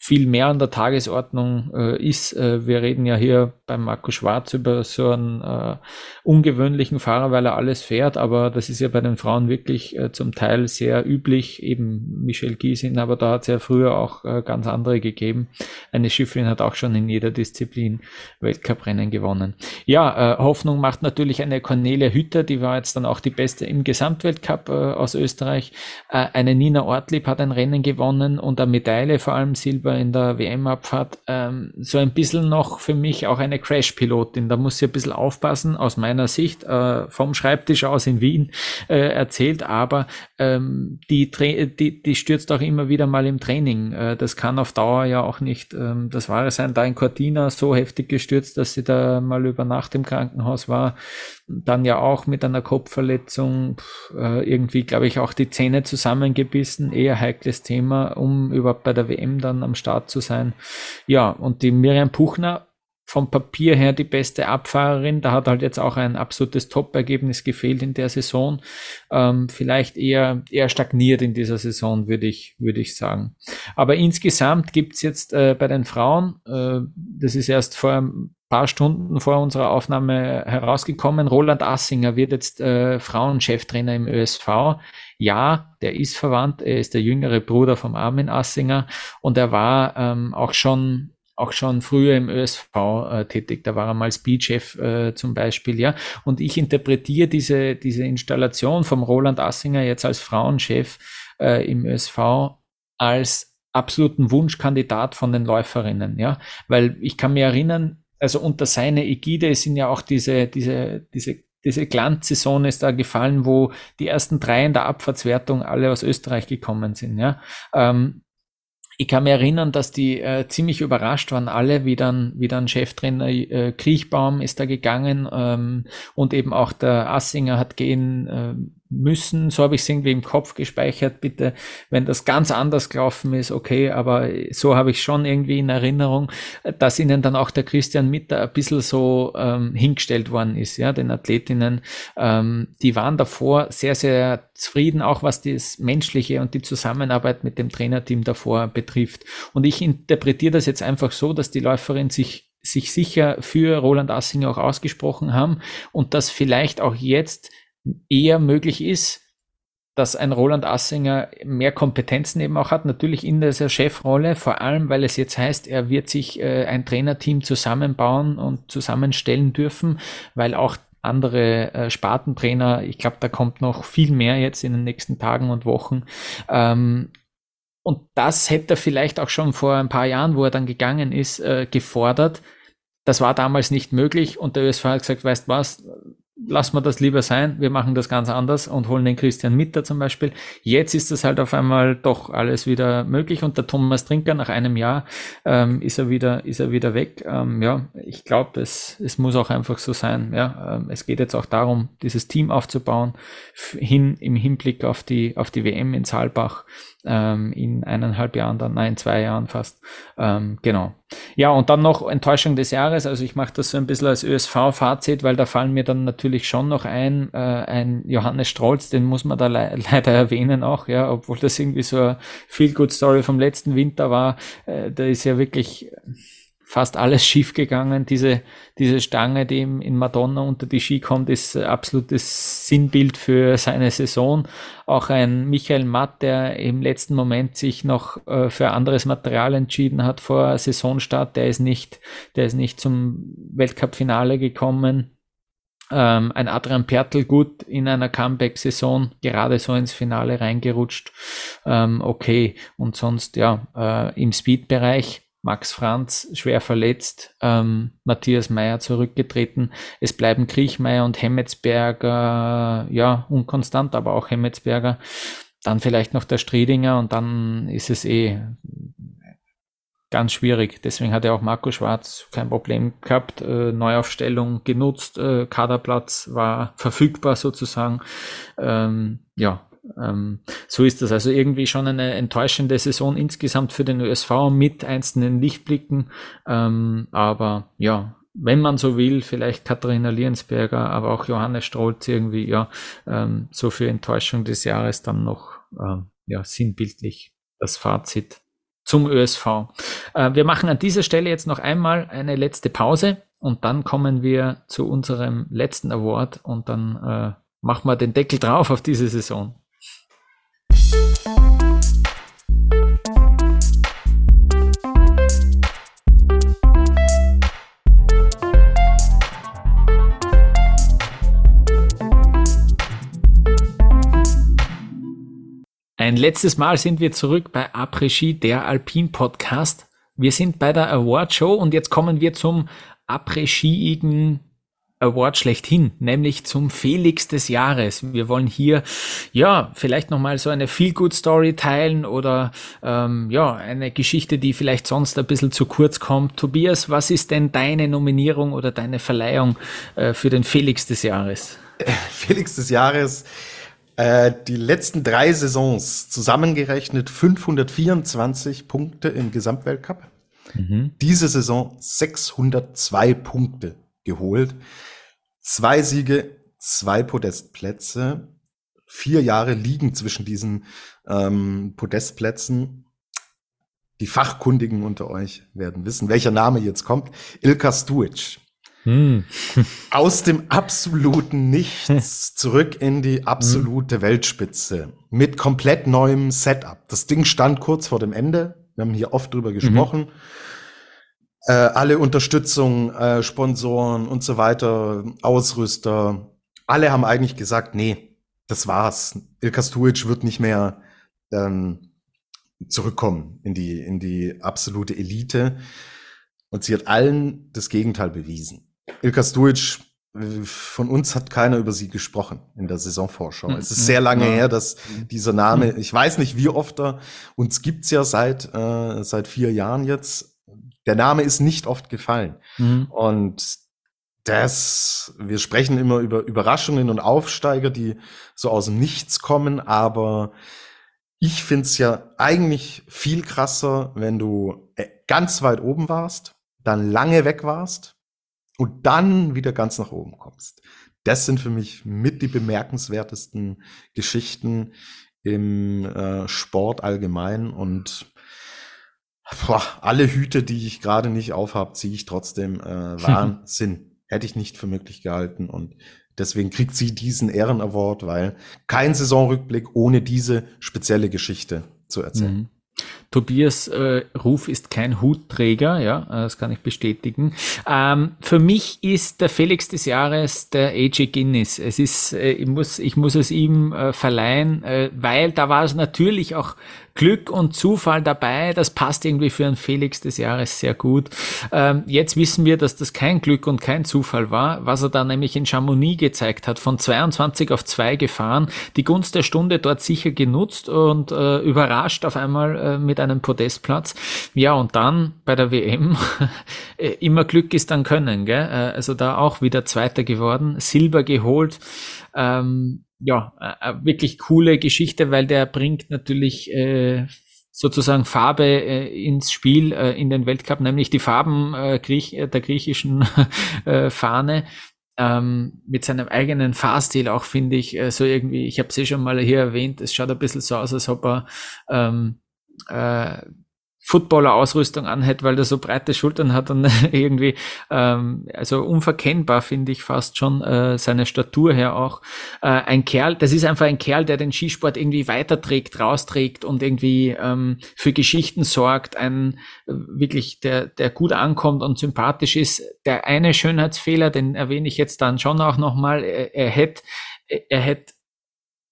viel mehr an der Tagesordnung äh, ist. Äh, wir reden ja hier beim Marco Schwarz über so einen äh, ungewöhnlichen Fahrer, weil er alles fährt, aber das ist ja bei den Frauen wirklich äh, zum Teil sehr üblich, eben Michelle Giesin, aber da hat es ja früher auch äh, ganz andere gegeben. Eine Schifferin hat auch schon in jeder Disziplin Weltcuprennen gewonnen. Ja, äh, Hoffnung macht natürlich eine Cornelia Hütter, die war jetzt dann auch die beste im Gesamtweltcup aus Österreich. eine Nina Ortlieb hat ein Rennen gewonnen und eine Medaille, vor allem Silber Silber in der WM-Abfahrt, ähm, so ein bisschen noch für mich auch eine Crash-Pilotin. Da muss sie ein bisschen aufpassen, aus meiner Sicht, äh, vom Schreibtisch aus in Wien äh, erzählt, aber ähm, die, die, die stürzt auch immer wieder mal im Training. Äh, das kann auf Dauer ja auch nicht ähm, das Wahre sein. Da in Cortina so heftig gestürzt, dass sie da mal über Nacht im Krankenhaus war dann ja auch mit einer Kopfverletzung äh, irgendwie, glaube ich, auch die Zähne zusammengebissen. Eher heikles Thema, um überhaupt bei der WM dann am Start zu sein. Ja, und die Miriam Puchner vom Papier her die beste Abfahrerin. Da hat halt jetzt auch ein absolutes Top-Ergebnis gefehlt in der Saison. Ähm, vielleicht eher, eher stagniert in dieser Saison, würde ich, würde ich sagen. Aber insgesamt gibt's jetzt äh, bei den Frauen, äh, das ist erst vor ein paar Stunden vor unserer Aufnahme herausgekommen, Roland Assinger wird jetzt äh, Frauencheftrainer im ÖSV. Ja, der ist verwandt, er ist der jüngere Bruder vom Armin Assinger und er war ähm, auch schon auch schon früher im ÖSV äh, tätig. Da war er mal Speedchef äh, zum Beispiel, ja. Und ich interpretiere diese, diese Installation vom Roland Assinger jetzt als Frauenchef äh, im ÖSV als absoluten Wunschkandidat von den Läuferinnen, ja. Weil ich kann mir erinnern, also unter seiner Ägide sind ja auch diese, diese, diese diese Glanzsaison ist da gefallen, wo die ersten drei in der Abfahrtswertung alle aus Österreich gekommen sind. Ja? Ähm, ich kann mir erinnern, dass die äh, ziemlich überrascht waren, alle, wie dann, wie dann Cheftrainer äh, Kriechbaum ist da gegangen ähm, und eben auch der Assinger hat gehen äh, müssen. So habe ich es irgendwie im Kopf gespeichert. Bitte, wenn das ganz anders gelaufen ist, okay, aber so habe ich schon irgendwie in Erinnerung, dass ihnen dann auch der Christian Mitter ein bisschen so ähm, hingestellt worden ist, ja, den Athletinnen. Ähm, die waren davor sehr, sehr zufrieden, auch was das Menschliche und die Zusammenarbeit mit dem Trainerteam davor betrifft. Und ich interpretiere das jetzt einfach so, dass die Läuferin sich sich sicher für Roland Assinger auch ausgesprochen haben und dass vielleicht auch jetzt eher möglich ist, dass ein Roland Assinger mehr Kompetenzen eben auch hat, natürlich in dieser Chefrolle, vor allem weil es jetzt heißt, er wird sich äh, ein Trainerteam zusammenbauen und zusammenstellen dürfen, weil auch andere äh, Spartentrainer, ich glaube, da kommt noch viel mehr jetzt in den nächsten Tagen und Wochen. Ähm, und das hätte er vielleicht auch schon vor ein paar Jahren, wo er dann gegangen ist, äh, gefordert. Das war damals nicht möglich und der ÖSV hat gesagt, weißt was, lassen wir das lieber sein, wir machen das ganz anders und holen den Christian Mitter zum Beispiel. Jetzt ist das halt auf einmal doch alles wieder möglich und der Thomas Trinker nach einem Jahr ähm, ist er wieder ist er wieder weg. Ähm, ja, ich glaube, es, es muss auch einfach so sein. Ja, ähm, es geht jetzt auch darum, dieses Team aufzubauen hin im Hinblick auf die auf die WM in Saalbach ähm, in eineinhalb Jahren dann, nein, zwei Jahren fast. Ähm, genau. Ja, und dann noch Enttäuschung des Jahres. Also ich mache das so ein bisschen als ÖSV-Fazit, weil da fallen mir dann natürlich schon noch ein, äh, ein Johannes Strolz, den muss man da le leider erwähnen auch, ja, obwohl das irgendwie so eine Feel-Good-Story vom letzten Winter war. Äh, da ist ja wirklich fast alles schief gegangen. Diese, diese Stange, die ihm in Madonna unter die Ski kommt, ist absolutes Sinnbild für seine Saison. Auch ein Michael Matt, der im letzten Moment sich noch äh, für anderes Material entschieden hat vor Saisonstart, der ist nicht, der ist nicht zum Weltcup-Finale gekommen. Ähm, ein Adrian Pertl gut in einer Comeback-Saison gerade so ins Finale reingerutscht. Ähm, okay, und sonst ja, äh, im Speed-Bereich Max Franz schwer verletzt, ähm, Matthias Meyer zurückgetreten. Es bleiben Kriechmeier und Hemmetsberger, ja, unkonstant, aber auch Hemmetsberger. Dann vielleicht noch der Striedinger und dann ist es eh ganz schwierig. Deswegen hat ja auch Marco Schwarz kein Problem gehabt. Äh, Neuaufstellung genutzt, äh, Kaderplatz war verfügbar sozusagen. Ähm, ja, ähm, so ist das also irgendwie schon eine enttäuschende Saison insgesamt für den ÖSV mit einzelnen Lichtblicken. Ähm, aber ja, wenn man so will, vielleicht Katharina Liensberger, aber auch Johannes Strolz irgendwie, ja, ähm, so für Enttäuschung des Jahres dann noch, ähm, ja, sinnbildlich das Fazit zum ÖSV. Äh, wir machen an dieser Stelle jetzt noch einmal eine letzte Pause und dann kommen wir zu unserem letzten Award und dann äh, machen wir den Deckel drauf auf diese Saison. Ein letztes Mal sind wir zurück bei Après-Ski, der Alpin Podcast. Wir sind bei der Award Show und jetzt kommen wir zum Après-Skiigen Award schlechthin, nämlich zum Felix des Jahres. Wir wollen hier ja vielleicht nochmal so eine Feel-Good-Story teilen oder ähm, ja eine Geschichte, die vielleicht sonst ein bisschen zu kurz kommt. Tobias, was ist denn deine Nominierung oder deine Verleihung äh, für den Felix des Jahres? Felix des Jahres äh, die letzten drei Saisons zusammengerechnet 524 Punkte im Gesamtweltcup. Mhm. Diese Saison 602 Punkte geholt. Zwei Siege, zwei Podestplätze. Vier Jahre liegen zwischen diesen ähm, Podestplätzen. Die Fachkundigen unter euch werden wissen, welcher Name jetzt kommt. Ilka Stuic. Hm. Aus dem absoluten Nichts zurück in die absolute hm. Weltspitze mit komplett neuem Setup. Das Ding stand kurz vor dem Ende. Wir haben hier oft drüber gesprochen. Mhm. Äh, alle Unterstützung, äh, Sponsoren und so weiter, Ausrüster, alle haben eigentlich gesagt, nee, das war's. Ilka Stuic wird nicht mehr ähm, zurückkommen in die, in die absolute Elite. Und sie hat allen das Gegenteil bewiesen. Ilka Stuic, von uns hat keiner über sie gesprochen in der Saisonvorschau. Es ist sehr lange her, dass dieser Name, ich weiß nicht, wie oft er, uns gibt's ja seit, äh, seit vier Jahren jetzt, der Name ist nicht oft gefallen. Mhm. Und das, wir sprechen immer über Überraschungen und Aufsteiger, die so aus dem Nichts kommen, aber ich find's ja eigentlich viel krasser, wenn du äh, ganz weit oben warst, dann lange weg warst und dann wieder ganz nach oben kommst. Das sind für mich mit die bemerkenswertesten Geschichten im äh, Sport allgemein und boah, alle Hüte, die ich gerade nicht aufhab, ziehe ich trotzdem äh, Wahnsinn. Hätte ich nicht für möglich gehalten und deswegen kriegt sie diesen Ehrenaward, weil kein Saisonrückblick ohne diese spezielle Geschichte zu erzählen. Mhm. Tobias äh, Ruf ist kein Hutträger, ja, äh, das kann ich bestätigen. Ähm, für mich ist der Felix des Jahres der AJ Guinness. Es ist, äh, ich muss, ich muss es ihm äh, verleihen, äh, weil da war es natürlich auch Glück und Zufall dabei. Das passt irgendwie für einen Felix des Jahres sehr gut. Ähm, jetzt wissen wir, dass das kein Glück und kein Zufall war, was er da nämlich in Chamonix gezeigt hat. Von 22 auf 2 gefahren, die Gunst der Stunde dort sicher genutzt und äh, überrascht auf einmal äh, mit einem Podestplatz. Ja, und dann bei der WM äh, immer Glück ist dann Können. Gell? Äh, also da auch wieder Zweiter geworden, Silber geholt. Ähm, ja, äh, wirklich coole Geschichte, weil der bringt natürlich äh, sozusagen Farbe äh, ins Spiel äh, in den Weltcup, nämlich die Farben äh, Griech, der griechischen äh, Fahne. Ähm, mit seinem eigenen Fahrstil auch, finde ich, äh, so irgendwie, ich habe eh schon mal hier erwähnt, es schaut ein bisschen so aus, als ob er ähm, äh, Footballer-Ausrüstung anhat, weil er so breite Schultern hat und irgendwie, ähm, also unverkennbar finde ich fast schon äh, seine Statur her auch. Äh, ein Kerl, das ist einfach ein Kerl, der den Skisport irgendwie weiterträgt, rausträgt und irgendwie ähm, für Geschichten sorgt, ein äh, wirklich, der, der gut ankommt und sympathisch ist. Der eine Schönheitsfehler, den erwähne ich jetzt dann schon auch nochmal, er, er hätte er hätte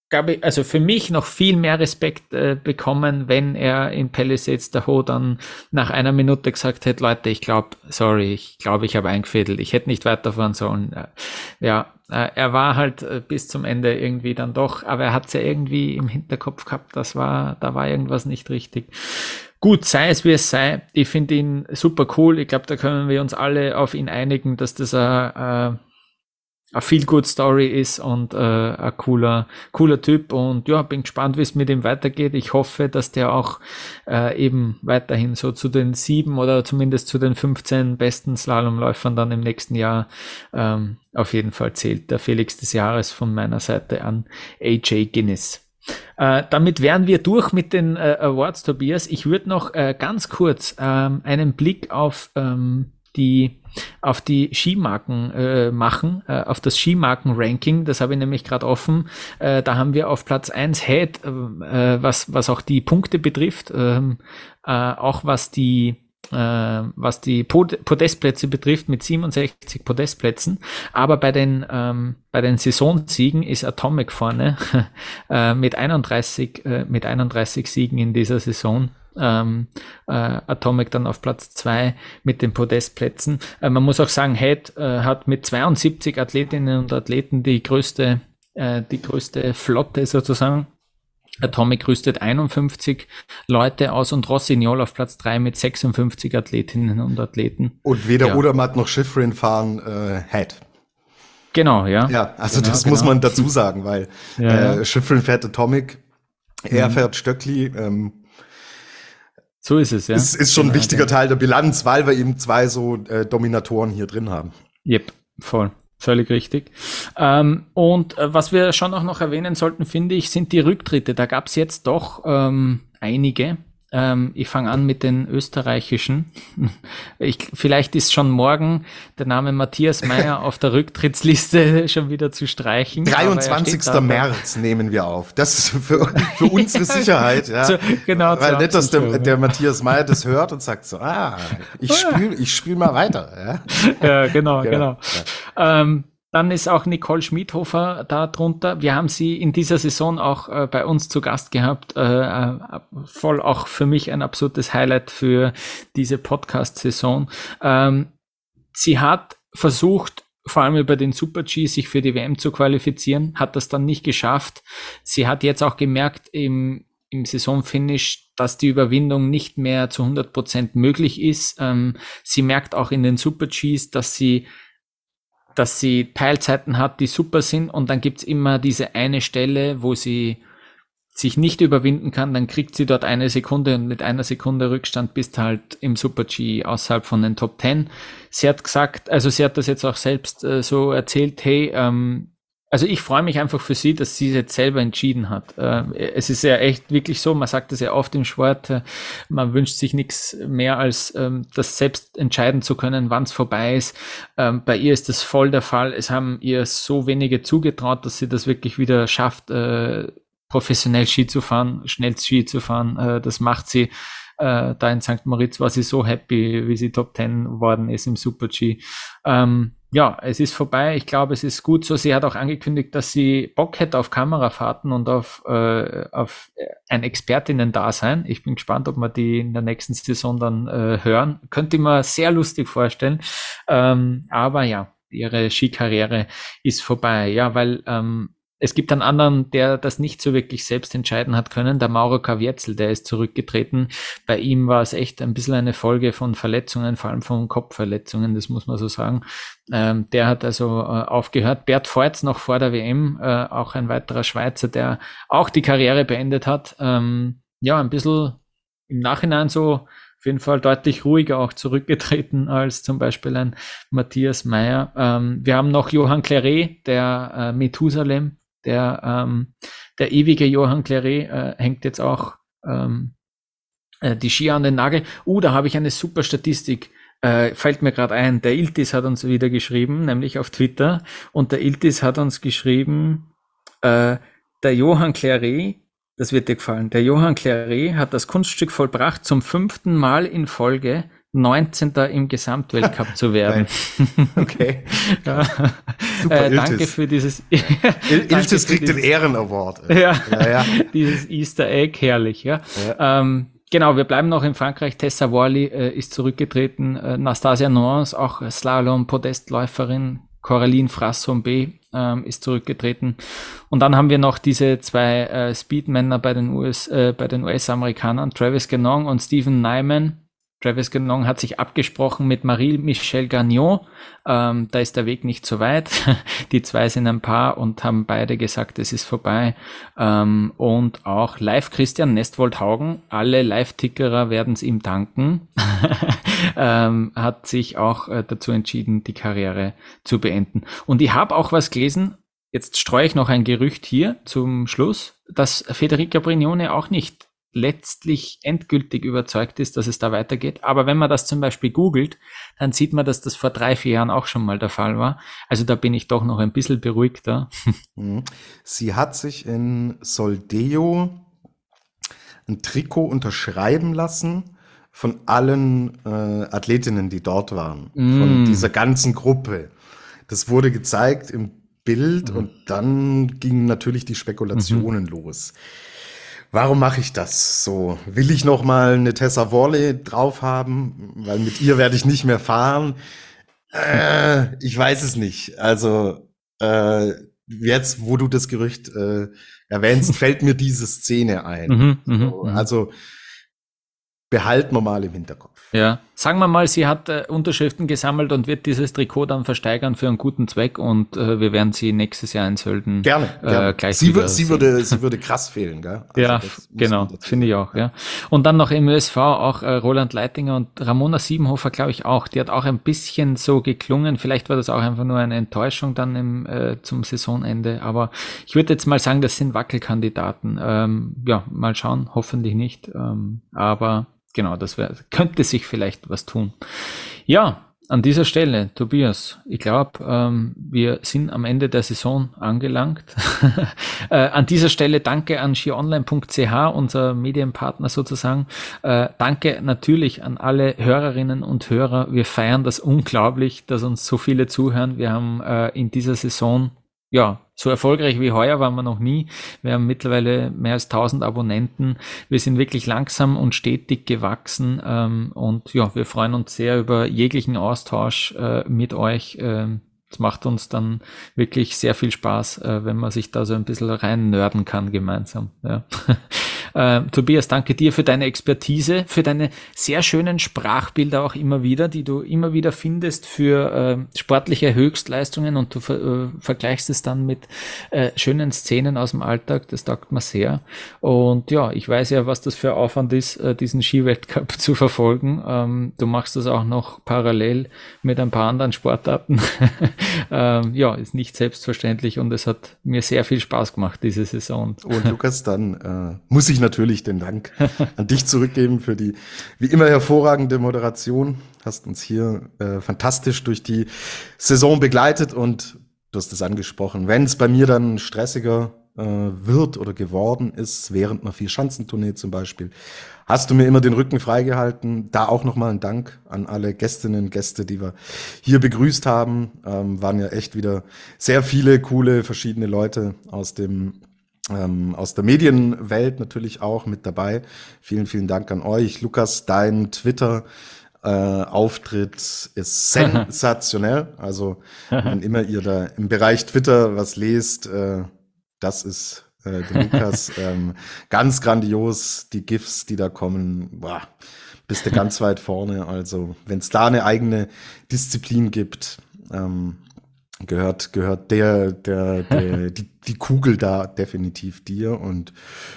glaube ich, also für mich noch viel mehr Respekt äh, bekommen, wenn er in Palisades Tahoe dann nach einer Minute gesagt hätte, Leute, ich glaube, sorry, ich glaube, ich habe eingefädelt, ich hätte nicht weiterfahren sollen. Äh, ja, äh, er war halt äh, bis zum Ende irgendwie dann doch, aber er hat es ja irgendwie im Hinterkopf gehabt, das war, da war irgendwas nicht richtig. Gut, sei es wie es sei, ich finde ihn super cool. Ich glaube, da können wir uns alle auf ihn einigen, dass das ein eine feel good Story ist und äh, ein cooler, cooler Typ. Und ja, bin gespannt, wie es mit ihm weitergeht. Ich hoffe, dass der auch äh, eben weiterhin so zu den sieben oder zumindest zu den 15 besten Slalomläufern dann im nächsten Jahr ähm, auf jeden Fall zählt. Der Felix des Jahres von meiner Seite an AJ Guinness. Äh, damit wären wir durch mit den äh, Awards, Tobias. Ich würde noch äh, ganz kurz ähm, einen Blick auf ähm, die auf die Skimarken äh, machen, äh, auf das Skimarken-Ranking. Das habe ich nämlich gerade offen. Äh, da haben wir auf Platz 1 Head, äh, was, was auch die Punkte betrifft, ähm, äh, auch was die äh, was die Pod Podestplätze betrifft, mit 67 Podestplätzen. Aber bei den, ähm, bei den Saisonsiegen ist Atomic vorne äh, mit 31, äh, mit 31 Siegen in dieser Saison ähm, äh, Atomic dann auf Platz zwei mit den Podestplätzen. Äh, man muss auch sagen, Head äh, hat mit 72 Athletinnen und Athleten die größte, äh, die größte Flotte sozusagen. Atomic rüstet 51 Leute aus und Rossignol auf Platz 3 mit 56 Athletinnen und Athleten. Und weder ja. Odermatt noch Schifrin fahren äh, Head. Genau, ja. Ja, also genau, das genau. muss man dazu sagen, weil ja, äh, Schifrin fährt Atomic, er mhm. fährt Stöckli, ähm, so ist es, ja. Es ist schon genau, ein wichtiger ja. Teil der Bilanz, weil wir eben zwei so äh, Dominatoren hier drin haben. Yep, voll. Völlig richtig. Ähm, und äh, was wir schon auch noch erwähnen sollten, finde ich, sind die Rücktritte. Da gab es jetzt doch ähm, einige. Ähm, ich fange an mit den österreichischen. Ich, vielleicht ist schon morgen der Name Matthias Meyer auf der Rücktrittsliste schon wieder zu streichen. 23. März nehmen wir auf. Das ist für, für unsere Sicherheit. Ja. So, genau. Weil nicht, dass der, der, Matthias Meyer das hört und sagt so, ah, ich spiele ich spiel mal weiter. Ja, ja genau, genau. genau. Ja. Ähm, dann ist auch Nicole Schmidhofer da drunter. Wir haben sie in dieser Saison auch äh, bei uns zu Gast gehabt. Äh, äh, voll auch für mich ein absolutes Highlight für diese Podcast-Saison. Ähm, sie hat versucht, vor allem über den Super G sich für die WM zu qualifizieren, hat das dann nicht geschafft. Sie hat jetzt auch gemerkt im, im Saisonfinish, dass die Überwindung nicht mehr zu 100 Prozent möglich ist. Ähm, sie merkt auch in den Super Gs, dass sie dass sie Teilzeiten hat, die super sind und dann gibt's immer diese eine Stelle, wo sie sich nicht überwinden kann, dann kriegt sie dort eine Sekunde und mit einer Sekunde Rückstand bist halt im Super G außerhalb von den Top Ten. Sie hat gesagt, also sie hat das jetzt auch selbst äh, so erzählt, hey, ähm, also ich freue mich einfach für sie, dass sie es jetzt selber entschieden hat. Äh, es ist ja echt wirklich so, man sagt das ja oft im Sport, äh, man wünscht sich nichts mehr als ähm, das selbst entscheiden zu können, wann es vorbei ist. Ähm, bei ihr ist das voll der Fall. Es haben ihr so wenige zugetraut, dass sie das wirklich wieder schafft, äh, professionell Ski zu fahren, schnell Ski zu fahren. Das macht sie. da in St. Moritz war sie so happy, wie sie Top Ten worden ist im Super G. Ähm, ja, es ist vorbei. Ich glaube, es ist gut so. Sie hat auch angekündigt, dass sie Bock hätte auf Kamerafahrten und auf, äh, auf ein Expertinnen-Dasein. Ich bin gespannt, ob wir die in der nächsten Saison dann äh, hören. Könnte ich mir sehr lustig vorstellen. Ähm, aber ja, ihre Skikarriere ist vorbei. Ja, weil ähm, es gibt einen anderen, der das nicht so wirklich selbst entscheiden hat können, der Mauro Kavietzel, der ist zurückgetreten. Bei ihm war es echt ein bisschen eine Folge von Verletzungen, vor allem von Kopfverletzungen, das muss man so sagen. Ähm, der hat also äh, aufgehört. Bert Feutz noch vor der WM, äh, auch ein weiterer Schweizer, der auch die Karriere beendet hat. Ähm, ja, ein bisschen im Nachhinein so auf jeden Fall deutlich ruhiger auch zurückgetreten als zum Beispiel ein Matthias Meyer. Ähm, wir haben noch Johann Claret, der äh, Methusalem, der, ähm, der ewige Johann Claret äh, hängt jetzt auch ähm, äh, die Ski an den Nagel. Uh, da habe ich eine super Statistik. Äh, fällt mir gerade ein. Der Iltis hat uns wieder geschrieben, nämlich auf Twitter. Und der Iltis hat uns geschrieben, äh, der Johann Claret, das wird dir gefallen, der Johann Claret hat das Kunststück vollbracht zum fünften Mal in Folge 19. im Gesamtweltcup zu werden. okay. ja. Super, äh, danke für dieses. Il Iltis kriegt den Ehrenaward. Ja, ja, ja, dieses Easter Egg, herrlich. Ja. ja. Ähm, genau, wir bleiben noch in Frankreich. Tessa Worley äh, ist zurückgetreten. Äh, Nastasia Nuance, auch Slalom-Podestläuferin. Coraline Frasson-B ähm, ist zurückgetreten. Und dann haben wir noch diese zwei äh, Speedmänner bei den US, äh, bei den US-Amerikanern, Travis Genong und Stephen Nyman Travis Ganong hat sich abgesprochen mit Marie-Michel Gagnon. Ähm, da ist der Weg nicht so weit. Die zwei sind ein Paar und haben beide gesagt, es ist vorbei. Ähm, und auch live Christian Nestwold-Haugen, alle Live-Tickerer werden es ihm danken, ähm, hat sich auch äh, dazu entschieden, die Karriere zu beenden. Und ich habe auch was gelesen, jetzt streue ich noch ein Gerücht hier zum Schluss, dass Federica Brignone auch nicht letztlich endgültig überzeugt ist, dass es da weitergeht. Aber wenn man das zum Beispiel googelt, dann sieht man, dass das vor drei, vier Jahren auch schon mal der Fall war. Also da bin ich doch noch ein bisschen beruhigter. Mhm. Sie hat sich in Soldeo ein Trikot unterschreiben lassen von allen äh, Athletinnen, die dort waren, mm. von dieser ganzen Gruppe. Das wurde gezeigt im Bild mm. und dann gingen natürlich die Spekulationen mm los warum mache ich das so? Will ich noch mal eine Tessa Worley drauf haben, weil mit ihr werde ich nicht mehr fahren? Äh, ich weiß es nicht. Also äh, jetzt, wo du das Gerücht äh, erwähnst, fällt mir diese Szene ein. Mhm, mhm, so, mhm. also behalten wir mal im Hinterkopf. Ja, sagen wir mal, sie hat äh, Unterschriften gesammelt und wird dieses Trikot dann versteigern für einen guten Zweck und äh, wir werden sie nächstes Jahr in Sölden gerne, äh, gerne. gleich sie, sie würde sie würde krass fehlen, gell? Also ja, genau, finde ich auch, ja. Und dann noch im ÖSV auch äh, Roland Leitinger und Ramona Siebenhofer, glaube ich auch. Die hat auch ein bisschen so geklungen. Vielleicht war das auch einfach nur eine Enttäuschung dann im, äh, zum Saisonende. Aber ich würde jetzt mal sagen, das sind Wackelkandidaten. Ähm, ja, mal schauen, hoffentlich nicht. Ähm, aber genau, das wär, könnte sich vielleicht was tun. Ja, an dieser Stelle, Tobias, ich glaube, ähm, wir sind am Ende der Saison angelangt. äh, an dieser Stelle danke an skionline.ch, unser Medienpartner sozusagen. Äh, danke natürlich an alle Hörerinnen und Hörer. Wir feiern das unglaublich, dass uns so viele zuhören. Wir haben äh, in dieser Saison ja, so erfolgreich wie heuer waren wir noch nie. Wir haben mittlerweile mehr als 1000 Abonnenten. Wir sind wirklich langsam und stetig gewachsen ähm, und ja, wir freuen uns sehr über jeglichen Austausch äh, mit euch. Ähm, es macht uns dann wirklich sehr viel Spaß, äh, wenn man sich da so ein bisschen rein nörden kann gemeinsam. Ja. Äh, Tobias, danke dir für deine Expertise, für deine sehr schönen Sprachbilder auch immer wieder, die du immer wieder findest für äh, sportliche Höchstleistungen und du ver äh, vergleichst es dann mit äh, schönen Szenen aus dem Alltag. Das taugt mir sehr. Und ja, ich weiß ja, was das für Aufwand ist, äh, diesen Skiweltcup zu verfolgen. Ähm, du machst das auch noch parallel mit ein paar anderen Sportarten. ähm, ja, ist nicht selbstverständlich und es hat mir sehr viel Spaß gemacht diese Saison. Und Lukas, dann äh, muss ich natürlich den Dank an dich zurückgeben für die wie immer hervorragende Moderation. Hast uns hier äh, fantastisch durch die Saison begleitet und du hast es angesprochen. Wenn es bei mir dann stressiger äh, wird oder geworden ist, während einer Vier-Schanzentournee zum Beispiel, hast du mir immer den Rücken freigehalten. Da auch nochmal ein Dank an alle Gästinnen Gäste, die wir hier begrüßt haben. Ähm, waren ja echt wieder sehr viele coole verschiedene Leute aus dem ähm, aus der Medienwelt natürlich auch mit dabei. Vielen, vielen Dank an euch. Lukas, dein Twitter. Äh, Auftritt ist sensationell. Also, wenn immer ihr da im Bereich Twitter was lest, äh, das ist äh, der Lukas. ähm, ganz grandios, die GIFs, die da kommen, boah, bist du ganz weit vorne. Also, wenn es da eine eigene Disziplin gibt, ähm, gehört, gehört der, der, der die, die Kugel da definitiv dir. Und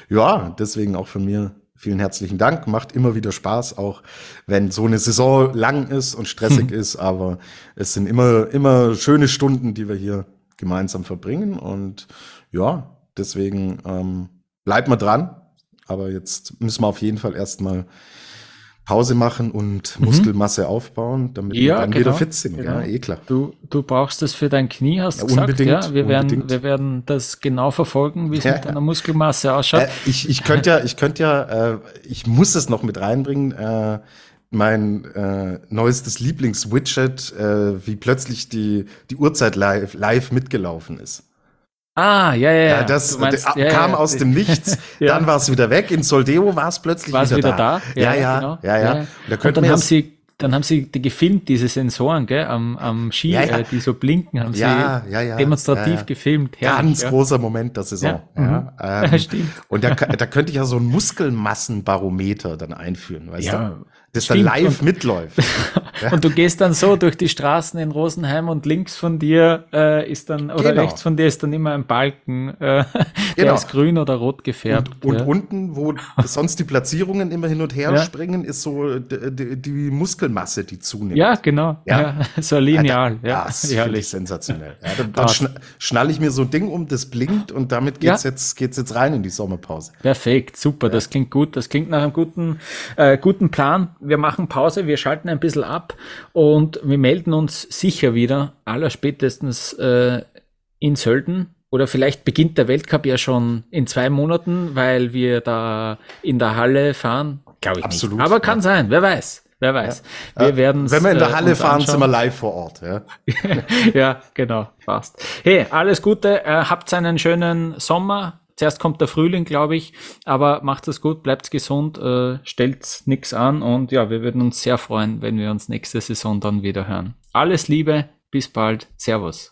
ja, deswegen auch von mir vielen herzlichen Dank. Macht immer wieder Spaß, auch wenn so eine Saison lang ist und stressig ist. Aber es sind immer, immer schöne Stunden, die wir hier gemeinsam verbringen. Und ja, deswegen ähm, bleibt mal dran. Aber jetzt müssen wir auf jeden Fall erstmal Pause machen und mhm. Muskelmasse aufbauen, damit ja, wir dann genau, wieder fit sind. Genau. Ja, eh klar. Du, du brauchst das für dein Knie, hast du ja, gesagt. Unbedingt, ja, wir werden, wir werden das genau verfolgen, wie es ja, mit deiner Muskelmasse ausschaut. Äh, ich, ich könnte ja, ich könnte ja, äh, ich muss es noch mit reinbringen. Äh, mein äh, neuestes Lieblingswidget, äh, wie plötzlich die, die Uhrzeit live, live mitgelaufen ist. Ah, ja, ja, ja. das meinst, kam ja, aus dem Nichts, ja. dann war es wieder weg. In Soldeo war es plötzlich war's wieder, wieder da. da. Ja, ja, genau. ja, ja. Da Und dann haben sie dann haben sie die gefilmt, diese Sensoren, gell, am, am Ski, ja, ja. Äh, die so blinken, haben ja, sie demonstrativ gefilmt. Herrlich, Ganz großer Moment der Saison. Ja. Mhm. Ähm, Stimmt. Und da, da könnte ich ja so ein Muskelmassenbarometer dann einführen, weißt du? Das dann live und, mitläuft. ja. Und du gehst dann so durch die Straßen in Rosenheim und links von dir äh, ist dann, oder genau. rechts von dir ist dann immer ein Balken, äh, der genau. ist grün oder rot gefärbt. Und, und unten, wo sonst die Platzierungen immer hin und her ja. springen, ist so die, Muskelmasse, die zunimmt. Ja, genau. Ja. so lineal. Ja, das finde ich sensationell. dann, dann schn schnall ich mir so ein Ding um, das blinkt und damit geht's jetzt geht's jetzt rein in die Sommerpause. Perfekt, super, das klingt gut. Das klingt nach einem guten, äh, guten Plan wir machen Pause, wir schalten ein bisschen ab und wir melden uns sicher wieder, allerspätestens äh, in Sölden. Oder vielleicht beginnt der Weltcup ja schon in zwei Monaten, weil wir da in der Halle fahren. Glaube ich Absolut. Nicht. Aber kann ja. sein, wer weiß. Wer weiß. Ja. Wir werden Wenn wir in der äh, Halle fahren, anschauen. sind wir live vor Ort. Ja, ja genau, passt. Hey, alles Gute. Äh, habt einen schönen Sommer. Zuerst kommt der Frühling, glaube ich, aber macht es gut, bleibt gesund, äh, stellt nichts an und ja, wir würden uns sehr freuen, wenn wir uns nächste Saison dann wieder hören. Alles Liebe, bis bald, Servus.